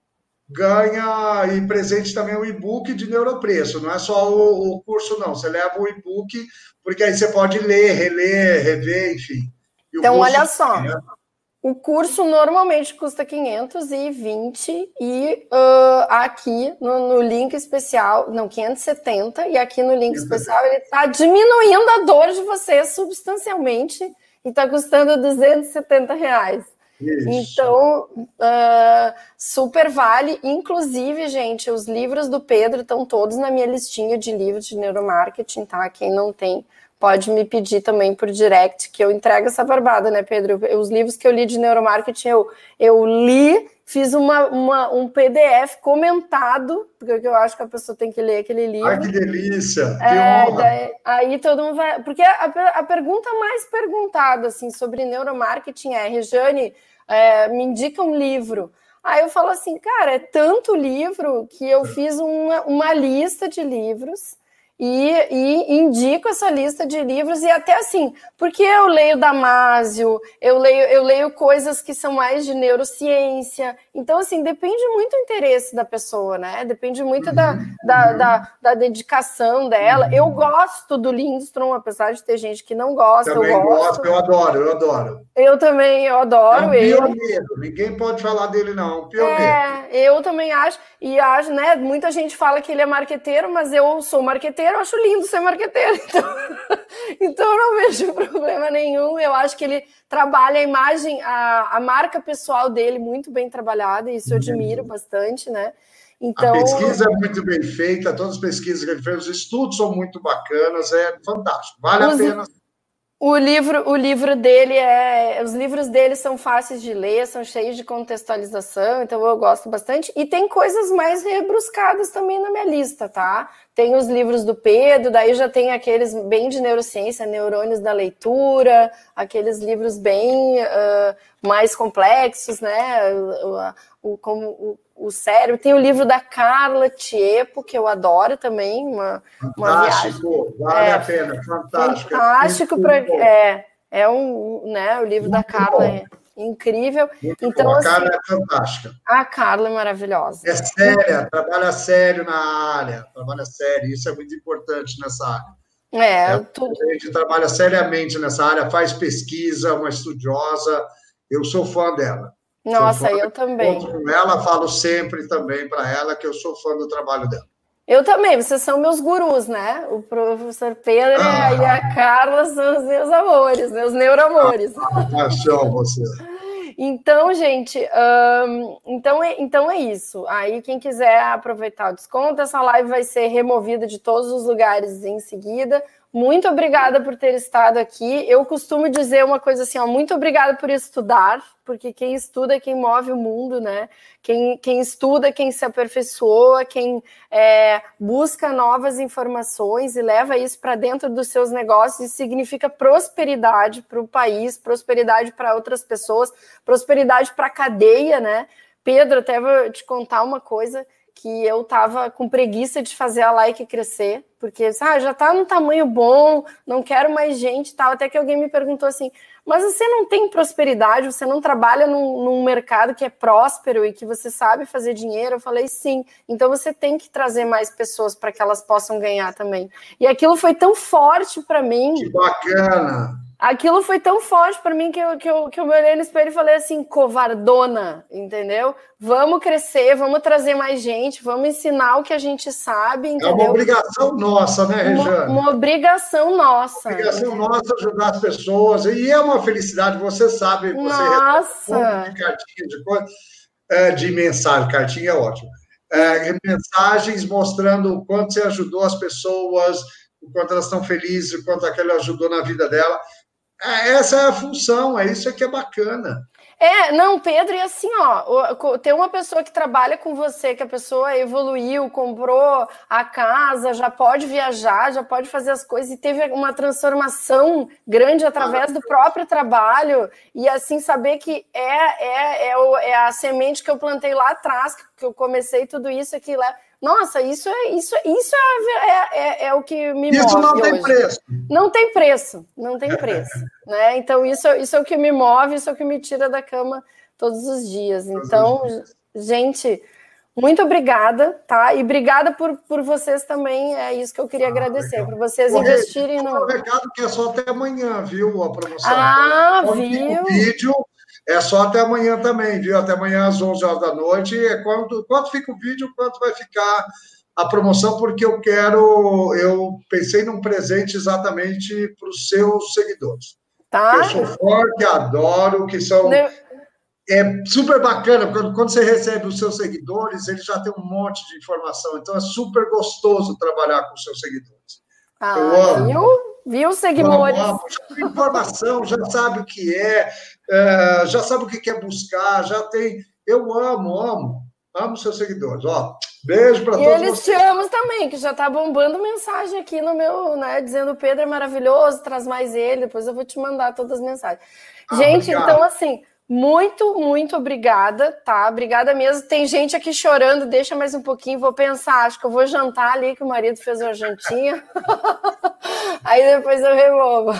Ganha e presente também o e-book de neuropreço, não é só o, o curso, não. Você leva o e-book, porque aí você pode ler, reler, rever, enfim. então, olha só. É o curso normalmente custa 520 e uh, aqui no, no, link especial, não, 570, e aqui no link especial ele está diminuindo a dor de você substancialmente e está custando 270 reais. Isso. Então, uh, super vale. Inclusive, gente, os livros do Pedro estão todos na minha listinha de livros de neuromarketing, tá? Quem não tem, pode me pedir também por direct, que eu entrego essa barbada, né, Pedro? Os livros que eu li de neuromarketing, eu, eu li, fiz uma, uma, um PDF comentado, porque eu acho que a pessoa tem que ler aquele livro. Ai, que delícia! Que é, daí, aí todo mundo vai. Porque a, a, pergunta mais perguntada assim, sobre neuromarketing é: Rejane, é, me indica um livro. Aí eu falo assim, cara, é tanto livro que eu fiz uma, uma lista de livros e, e, indico essa lista de livros e até assim, porque eu leio Damásio, eu leio, eu leio coisas que são mais de neurociência, então assim, depende muito do interesse da pessoa, né? Depende muito da, uhum. da, da, da, dedicação dela. Eu gosto do Lindstrom, apesar de ter gente que não gosta. Também eu gosto, gosto eu adoro, eu adoro. Eu também, eu adoro é um ele. Ninguém pode falar dele, não. Pioneiro. É, eu também acho, e acho, né? Muita gente fala que ele é marqueteiro, mas eu sou marqueteiro marqueteiro, eu acho lindo ser marqueteiro. [LAUGHS] Então, então eu não vejo problema nenhum. Eu acho que ele trabalha a imagem, a, a marca pessoal dele muito bem trabalhada, e isso eu admiro bastante, né? Então, a pesquisa é muito bem feita, todas as pesquisas que ele fez, os estudos são muito bacanas, é fantástico, vale a pena. O livro, o livro dele é. Os livros dele são fáceis de ler, são cheios de contextualização, então eu gosto bastante. E tem coisas mais rebruscadas também na minha lista, tá? Tem os livros do Pedro, daí já tem aqueles bem de neurociência, neurônios da leitura, aqueles livros bem uh, mais complexos, né? O, o, como o, o cérebro. Tem o livro da Carla Tiepo, que eu adoro também, uma, uma viagem. Vale é, a pena, fantástico. Fantástico, pra, é, é um, né, o livro Muito da Carla bom. é incrível. Muito então, bom. A Carla assim, é fantástica. A Carla é maravilhosa. É séria, trabalha sério na área, trabalha sério, isso é muito importante nessa área. É, é tudo. A gente trabalha seriamente nessa área, faz pesquisa, uma estudiosa, eu sou fã dela. Nossa, eu também. Com ela, falo sempre também para ela que eu sou fã do trabalho dela. Eu também, vocês são meus gurus, né? O professor Pedro ah, e a Carla são os meus amores, meus neuroamores. Ah, você. Então, gente, então, é, então é isso. Aí, quem quiser aproveitar o desconto, essa live vai ser removida de todos os lugares em seguida. Muito obrigada por ter estado aqui. Eu costumo dizer uma coisa assim, ó, muito obrigada por estudar, porque quem estuda é quem move o mundo, né? Quem, quem estuda, quem se aperfeiçoa, quem é, busca novas informações e leva isso para dentro dos seus negócios, isso significa prosperidade para o país, prosperidade para outras pessoas, prosperidade para a cadeia, né? Pedro, até vou te contar uma coisa que eu tava com preguiça de fazer a like crescer, porque ah, já tá no tamanho bom, não quero mais gente tal. Até que alguém me perguntou assim: mas você não tem prosperidade, você não trabalha num, num, mercado que é próspero e que você sabe fazer dinheiro? Eu falei, sim. Então você tem que trazer mais pessoas para que elas possam ganhar também. E aquilo foi tão forte para mim. Que bacana! Aquilo foi tão forte para mim que eu, que, eu, que eu me olhei no espelho e falei assim, covardona, entendeu? Vamos crescer, vamos trazer mais gente, vamos ensinar o que a gente sabe, entendeu? É uma obrigação nossa, né, Rejane? Uma, uma obrigação nossa. Uma obrigação nossa ajudar as pessoas, e é uma felicidade, você sabe, você nossa. de cartinha, de, coisa, é, de mensagem, cartinha é ótimo, é, mensagens mostrando o quanto você ajudou as pessoas, o quanto elas estão felizes, o quanto aquilo ajudou na vida dela. É, essa é a função, é isso que é bacana. É, não, Pedro, e assim, ó, tem uma pessoa que trabalha com você, que a pessoa evoluiu, comprou a casa, já pode viajar, já pode fazer as coisas e teve uma transformação grande através do próprio trabalho, e assim, saber que é, é, é, é a semente que eu plantei lá atrás, que eu comecei tudo isso aqui lá nossa, isso é isso, isso é, é, é, é o que me isso move. Isso não tem hoje. preço. Não tem preço, não tem preço. [LAUGHS] né? Então, isso, isso é o que me move, isso é o que me tira da cama todos os dias. Então, gente, muito obrigada, tá? E obrigada por, por vocês também. É isso que eu queria ah, agradecer, legal. por vocês investirem no. Um recado que é só até amanhã, viu? A promoção. Ah, viu? O vídeo é só até amanhã também, viu? Até amanhã às 11 horas da noite. É quanto, quanto fica o vídeo, quanto vai ficar a promoção, porque eu quero. Eu pensei num presente exatamente para os seus seguidores. Tá. Eu sou forte, adoro, que são. É super bacana, quando, quando você recebe os seus seguidores, eles já têm um monte de informação. Então é super gostoso trabalhar com os seus seguidores. Ah, eu amo. Viu? Viu, Seguimores? Tem informação, já sabe o que é, é, já sabe o que quer buscar, já tem. Eu amo, amo, amo seus seguidores. Ó, beijo para todos. E eles vocês. te amam também, que já tá bombando mensagem aqui no meu, né? Dizendo Pedro é maravilhoso, traz mais ele. Depois eu vou te mandar todas as mensagens. Ah, Gente, obrigado. então assim. Muito, muito obrigada, tá? Obrigada mesmo. Tem gente aqui chorando, deixa mais um pouquinho, vou pensar. Acho que eu vou jantar ali, que o marido fez uma jantinha. [LAUGHS] Aí depois eu removo.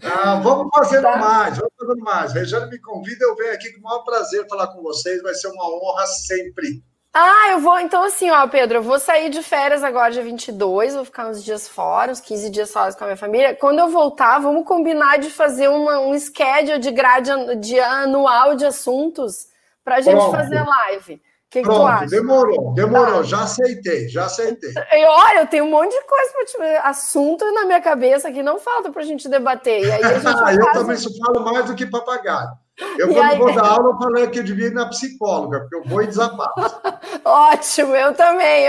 Não, vamos fazendo tá. mais, vamos fazendo mais. Regiane me convida, eu venho aqui com o maior prazer falar com vocês, vai ser uma honra sempre. Ah, eu vou, então assim, ó, Pedro, eu vou sair de férias agora dia 22, vou ficar uns dias fora, uns 15 dias fora com a minha família. Quando eu voltar, vamos combinar de fazer uma, um schedule de grade de anual de assuntos pra gente Pronto. fazer live. O que, que tu acha? Demorou, demorou, tá. já aceitei, já aceitei. E olha, eu tenho um monte de coisa para te assunto na minha cabeça que não falta para a gente debater. E aí a gente [LAUGHS] eu faz... também só falo mais do que papagaio. Eu, quando aí... vou dar aula, eu falei que eu devia ir na psicóloga, porque eu vou e desabafo. [LAUGHS] Ótimo, eu também.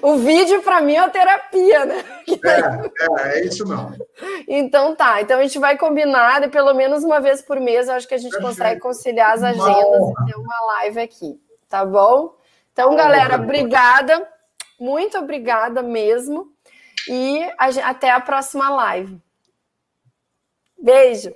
o vídeo, para mim, é uma terapia, né? É, é, é isso não. Então tá, então a gente vai combinar, e pelo menos uma vez por mês, eu acho que a gente Perfeito. consegue conciliar as agendas e ter uma live aqui, tá bom? Então, galera, obrigada, muito obrigada mesmo, e a, até a próxima live. Beijo!